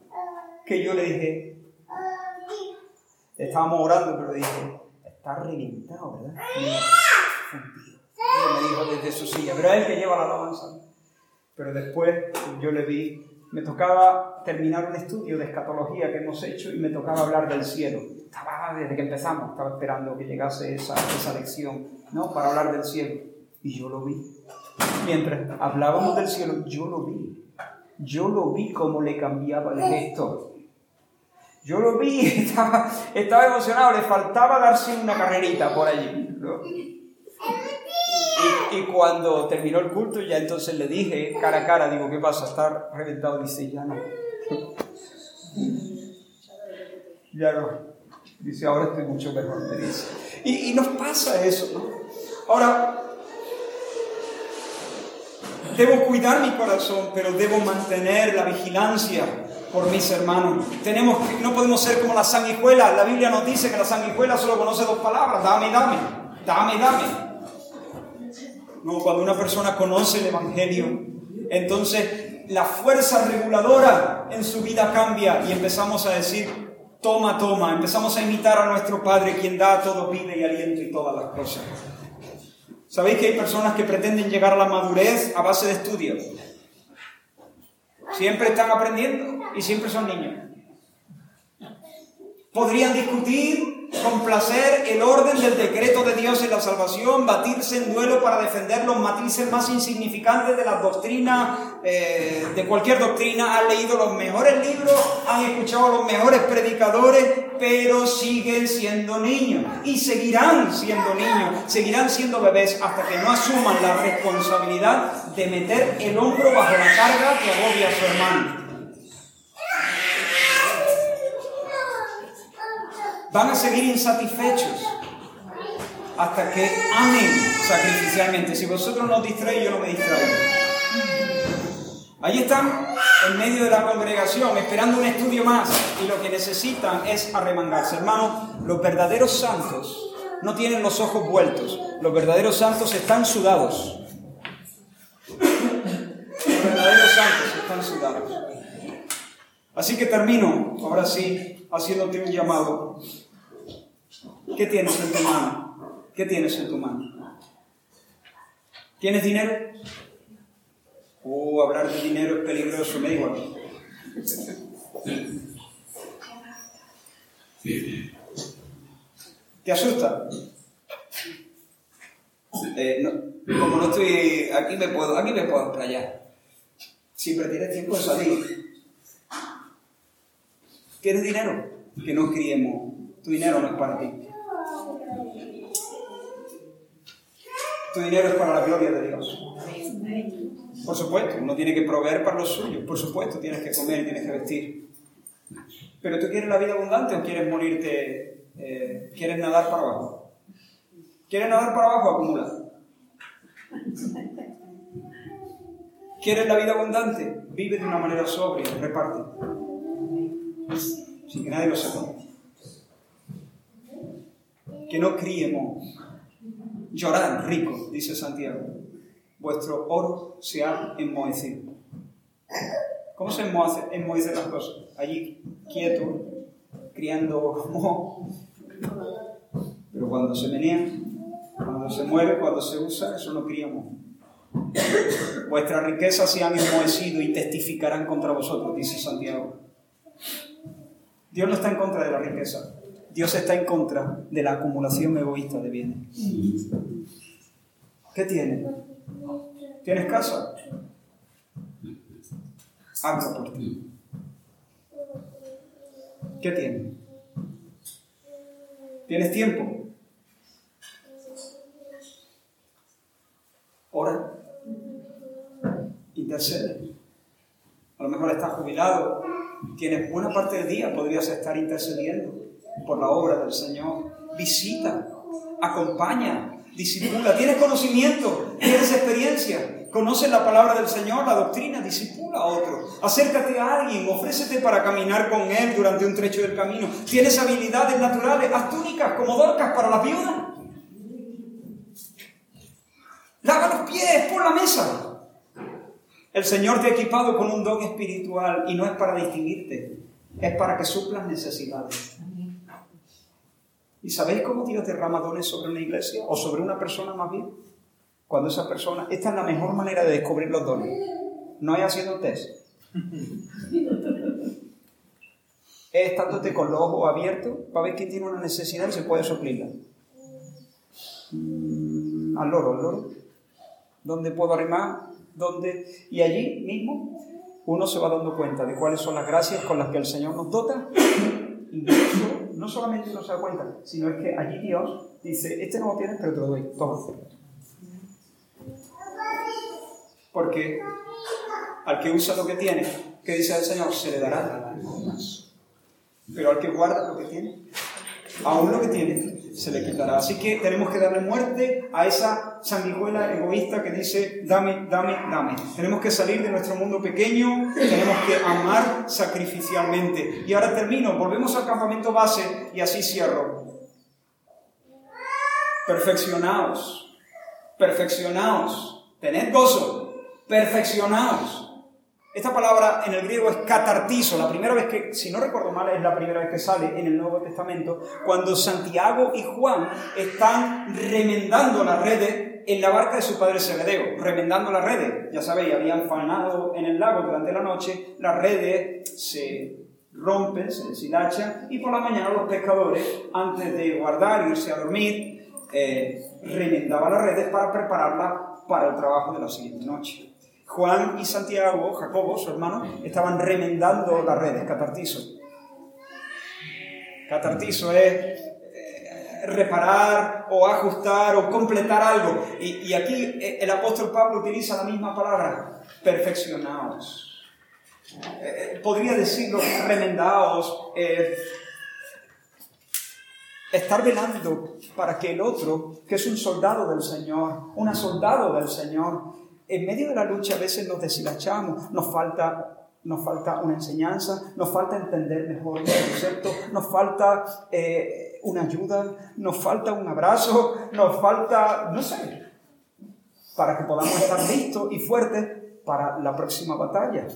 S1: que yo le dije, Estábamos orando, pero dije, está reventado, ¿verdad? me dijo desde su silla, pero es el que lleva la alabanza. Pero después yo le vi, me tocaba terminar un estudio de escatología que hemos hecho y me tocaba hablar del cielo. Estaba desde que empezamos, estaba esperando que llegase esa, esa lección, ¿no? Para hablar del cielo. Y yo lo vi. Mientras hablábamos del cielo, yo lo vi. Yo lo vi como le cambiaba el gesto yo lo vi, estaba, estaba emocionado, le faltaba darse una carrerita por allí. Y, cuando terminó el culto, ya entonces le dije cara a cara, digo, ¿qué pasa? ¿Está reventado? Dice, ya no. ya no. Dice, ahora estoy mucho mejor, me dice. Y, y nos pasa eso, ¿no? Ahora, debo cuidar mi corazón, pero debo mantener la vigilancia por mis hermanos. Tenemos, no podemos ser como las sanguijuelas. La Biblia nos dice que la sanguijuela solo conoce dos palabras, dame, dame, dame, dame. No, cuando una persona conoce el Evangelio, entonces la fuerza reguladora en su vida cambia y empezamos a decir, toma, toma, empezamos a imitar a nuestro Padre, quien da todo vida y aliento y todas las cosas. ¿Sabéis que hay personas que pretenden llegar a la madurez a base de estudios? Siempre están aprendiendo y siempre son niños. Podrían discutir con placer el orden del decreto de Dios en la salvación, batirse en duelo para defender los matices más insignificantes de las doctrinas, eh, de cualquier doctrina, han leído los mejores libros, han escuchado a los mejores predicadores, pero siguen siendo niños y seguirán siendo niños, seguirán siendo bebés hasta que no asuman la responsabilidad de meter el hombro bajo la carga que agobia a su hermano. Van a seguir insatisfechos hasta que amen sacrificialmente. Si vosotros no os distraéis, yo no me distraigo. Ahí están en medio de la congregación, esperando un estudio más, y lo que necesitan es arremangarse. Hermanos, los verdaderos santos no tienen los ojos vueltos, los verdaderos santos están sudados. Los verdaderos santos están sudados. Así que termino, ahora sí, haciéndote un llamado. ¿Qué tienes en tu mano? ¿Qué tienes en tu mano? ¿Tienes dinero? O hablar de dinero es peligroso, me da igual. ¿Te asusta? Eh, como no estoy aquí me puedo aquí me puedo explayar siempre tienes tiempo de salir ¿Quieres dinero? Que no criemos. Tu dinero no es para ti. Tu dinero es para la gloria de Dios. Por supuesto, uno tiene que proveer para los suyos. Por supuesto, tienes que comer y tienes que vestir. Pero tú quieres la vida abundante o quieres morirte, eh, quieres nadar para abajo. ¿Quieres nadar para abajo o acumular? ¿Quieres la vida abundante? Vive de una manera sobria, reparte. Sin que nadie lo sepa. Que no criemos. Llorar rico, dice Santiago. Vuestro oro se ha enmohecido. ¿Cómo se enmohecen las cosas? Allí, quieto, criando Pero cuando se menea, cuando se mueve, cuando se usa, eso no críamos. Vuestras riquezas se han enmohecido y testificarán contra vosotros, dice Santiago. Dios no está en contra de la riqueza. Dios está en contra de la acumulación egoísta de bienes. ¿Qué tienes? ¿Tienes casa? Hazlo por ti. ¿Qué tienes? ¿Tienes tiempo? Ora intercede. A lo mejor estás jubilado, tienes buena parte del día, podrías estar intercediendo por la obra del Señor. Visita, acompaña, disipula. Tienes conocimiento, tienes experiencia, conoces la palabra del Señor, la doctrina, disipula a otro. Acércate a alguien, ofrécete para caminar con él durante un trecho del camino. Tienes habilidades naturales, haz túnicas como dorcas para las viudas. Lava los pies por la mesa. El Señor te ha equipado con un don espiritual y no es para distinguirte, es para que suplas necesidades. ¿Y sabéis cómo Dios derrama dones sobre una iglesia o sobre una persona más bien? Cuando esa persona, esta es la mejor manera de descubrir los dones. No es haciendo test. es estándote con los ojos abiertos para ver quién tiene una necesidad y se puede suplirla. Al loro, al loro. ¿Dónde puedo arrimar? donde, y allí mismo uno se va dando cuenta de cuáles son las gracias con las que el Señor nos dota. Incluso, no solamente uno se da cuenta, sino es que allí Dios dice, este no lo tienes, pero te lo doy, todo. Porque al que usa lo que tiene, que dice el Señor, se le dará más. Pero al que guarda lo que tiene, aún lo que tiene, se le quitará. Así que tenemos que darle muerte a esa sanguijuela egoísta que dice, dame, dame, dame. Tenemos que salir de nuestro mundo pequeño, tenemos que amar sacrificialmente. Y ahora termino, volvemos al campamento base y así cierro. Perfeccionaos, perfeccionaos, tened gozo, perfeccionaos. Esta palabra en el griego es catartizo, la primera vez que, si no recuerdo mal, es la primera vez que sale en el Nuevo Testamento, cuando Santiago y Juan están remendando las redes en la barca de su padre Zebedeo, remendando las redes. Ya sabéis, habían fanado en el lago durante la noche, las redes se rompen, se deshilachan, y por la mañana los pescadores, antes de guardar, irse a dormir, eh, remendaban las redes para prepararlas para el trabajo de la siguiente noche. Juan y Santiago, Jacobo, su hermano, estaban remendando las redes, catartizo. Catartizo es eh, reparar o ajustar o completar algo. Y, aquí eh, el apóstol Pablo utiliza la misma palabra, perfeccionados. Eh, podría decirlo, remendados, estar velando para que el otro, que es un soldado del Señor, una soldado del Señor, en medio de la lucha a veces nos deshilachamos, nos falta, nos falta una enseñanza, nos falta entender mejor el concepto, nos falta eh, una ayuda, nos falta un abrazo, nos falta, no sé, para que podamos estar listos y fuertes para la próxima batalla.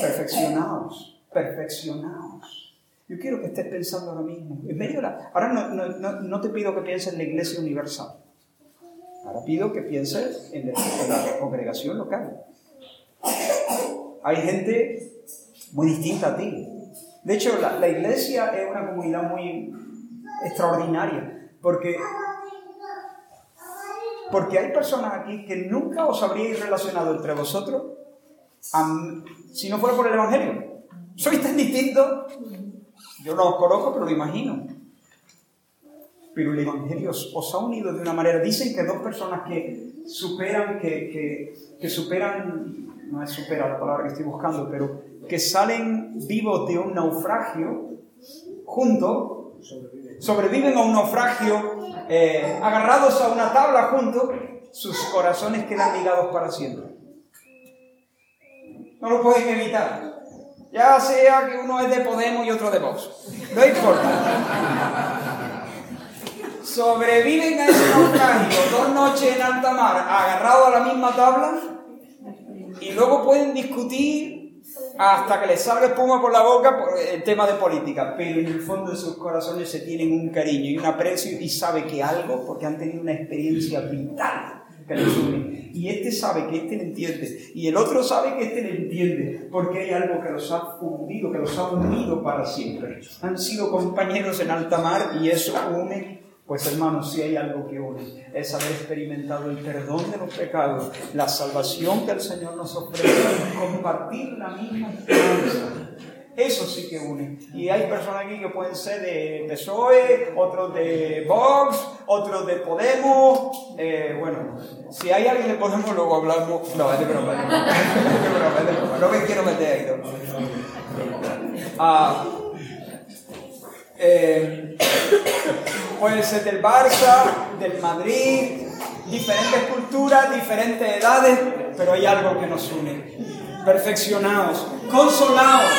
S1: Perfeccionados, perfeccionados. Yo quiero que estés pensando ahora mismo. En medio de la, ahora no, no, no te pido que pienses en la iglesia universal Ahora pido que pienses en la congregación local. Hay gente muy distinta a ti. De hecho, la, iglesia es una comunidad muy extraordinaria, porque porque hay personas aquí que nunca os habríais relacionado entre vosotros si no fuera por el Evangelio. Sois tan distintos. Yo no os conozco, pero lo imagino. Pero el Evangelio os, ha unido de una manera. Dicen que dos personas que superan, que, que, superan, no es supera la palabra que estoy buscando, pero que salen vivos de un naufragio juntos, sobreviven a un naufragio eh, agarrados a una tabla juntos, sus corazones quedan ligados para siempre. No lo pueden evitar. Ya sea que uno es de Podemos y otro de Vox. No importa. Sobreviven a ese naufragio dos noches en alta mar, agarrados a la misma tabla, y luego pueden discutir hasta que les salga espuma por la boca por el tema de política, pero en el fondo de sus corazones se tienen un cariño y un aprecio y sabe que algo, porque han tenido una experiencia vital que les une. Y este sabe que este le entiende, y el otro sabe que este le entiende, porque hay algo que los ha fundido, que los ha unido para siempre. Han sido compañeros en alta mar y eso une pues hermanos, si hay algo que une, es haber experimentado el perdón de los pecados, la salvación que el Señor nos ofrece, compartir la misma esperanza. Eso sí que une. Y hay personas aquí que pueden ser de PSOE, otros de Vox, otros de Podemos. Eh, bueno, si hay alguien de Podemos, luego hablamos. No, es de broma. No me quiero meter ahí. No. Ah, eh, puede ser del Barça, del Madrid, diferentes culturas, diferentes edades, pero hay algo que nos une. Perfeccionados, consolados,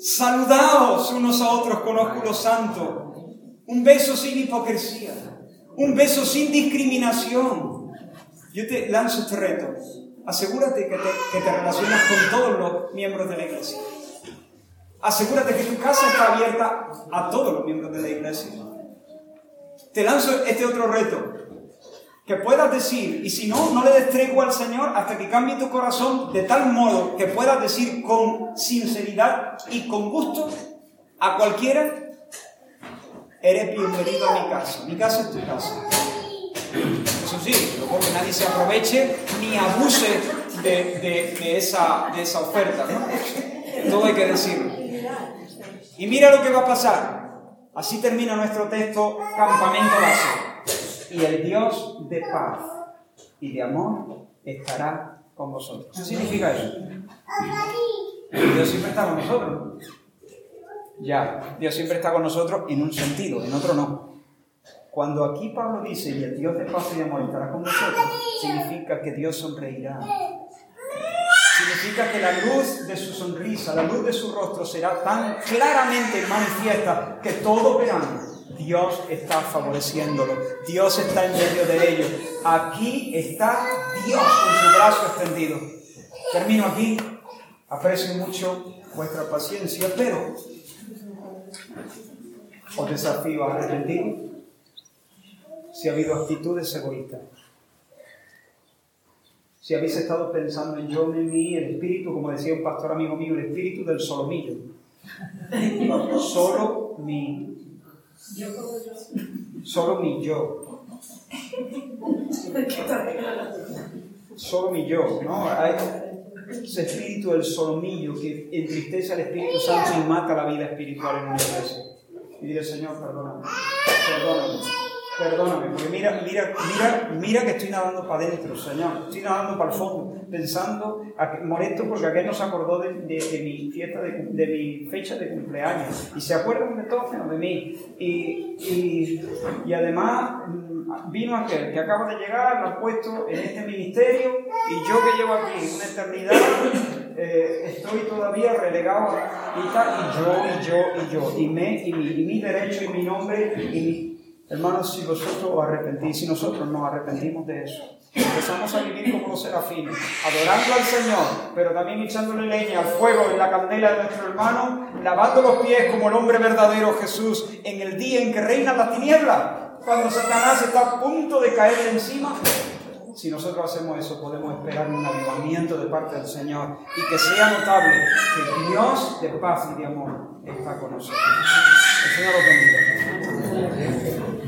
S1: saludados unos a otros con ósculo santo, un beso sin hipocresía, un beso sin discriminación. Yo te lanzo este reto. Asegúrate que te, que te relacionas con todos los miembros de la iglesia. Asegúrate que tu casa está abierta a todos los miembros de la iglesia. Te lanzo este otro reto. Que puedas decir, y si no, no le des al Señor hasta que cambie tu corazón de tal modo que puedas decir con sinceridad y con gusto a cualquiera, eres bienvenido a mi casa. Mi casa es tu casa. Eso sí, no porque nadie se aproveche ni abuse de, esa, de esa oferta. ¿no? Todo hay que decirlo. Y mira lo que va a pasar. Así termina nuestro texto, campamento base. Y el Dios de paz y de amor estará con vosotros. ¿Qué significa eso? Dios siempre está con nosotros. Ya, Dios siempre está con nosotros en un sentido, en otro no. Cuando aquí Pablo dice, y el Dios de paz y de amor estará con nosotros, significa que Dios sonreirá, significa que la luz de su sonrisa, la luz de su rostro será tan claramente manifiesta que todos verán. Dios está favoreciéndolo, Dios está en medio de ellos. Aquí está Dios con su brazo extendido. Termino aquí. Aprecio mucho vuestra paciencia, pero os desafío a arrepentir si ha habido actitudes egoístas si habéis estado pensando en yo, en mí, el espíritu, como decía un pastor amigo mío, el espíritu del solomillo. Solo mi. Solo mi yo. Solo mi yo, ¿no? Hay ese espíritu del solomillo que entristece al Espíritu Santo y mata la vida espiritual en una iglesia. Y dile, Señor, perdóname. Perdóname. Perdóname, porque mira, mira, mira, mira que estoy nadando para adentro, Señor. Estoy nadando para el fondo, pensando, molesto porque aquel no se acordó de, mi fiesta, de, mi fecha de cumpleaños. Y se acuerdan de todo menos de mí. Y, y, y, además mm, vino aquel que acaba de llegar, lo ha puesto en este ministerio, y yo que llevo aquí una eternidad, eh, estoy todavía relegado y tal, y yo, y yo, y yo, y, me, y, mi, y mi derecho, y mi nombre, y mi Hermanos, si vosotros os arrepentís, si nosotros nos arrepentimos de eso, empezamos a vivir como los serafines, adorando al Señor, pero también echándole leña al fuego en la candela de nuestro hermano, lavando los pies como el hombre verdadero Jesús en el día en que reina la tiniebla, cuando Satanás está a punto de caer encima, si nosotros hacemos eso, podemos esperar un avivamiento de parte del Señor y que sea notable que Dios de paz y de amor está con nosotros. El Señor los bendiga.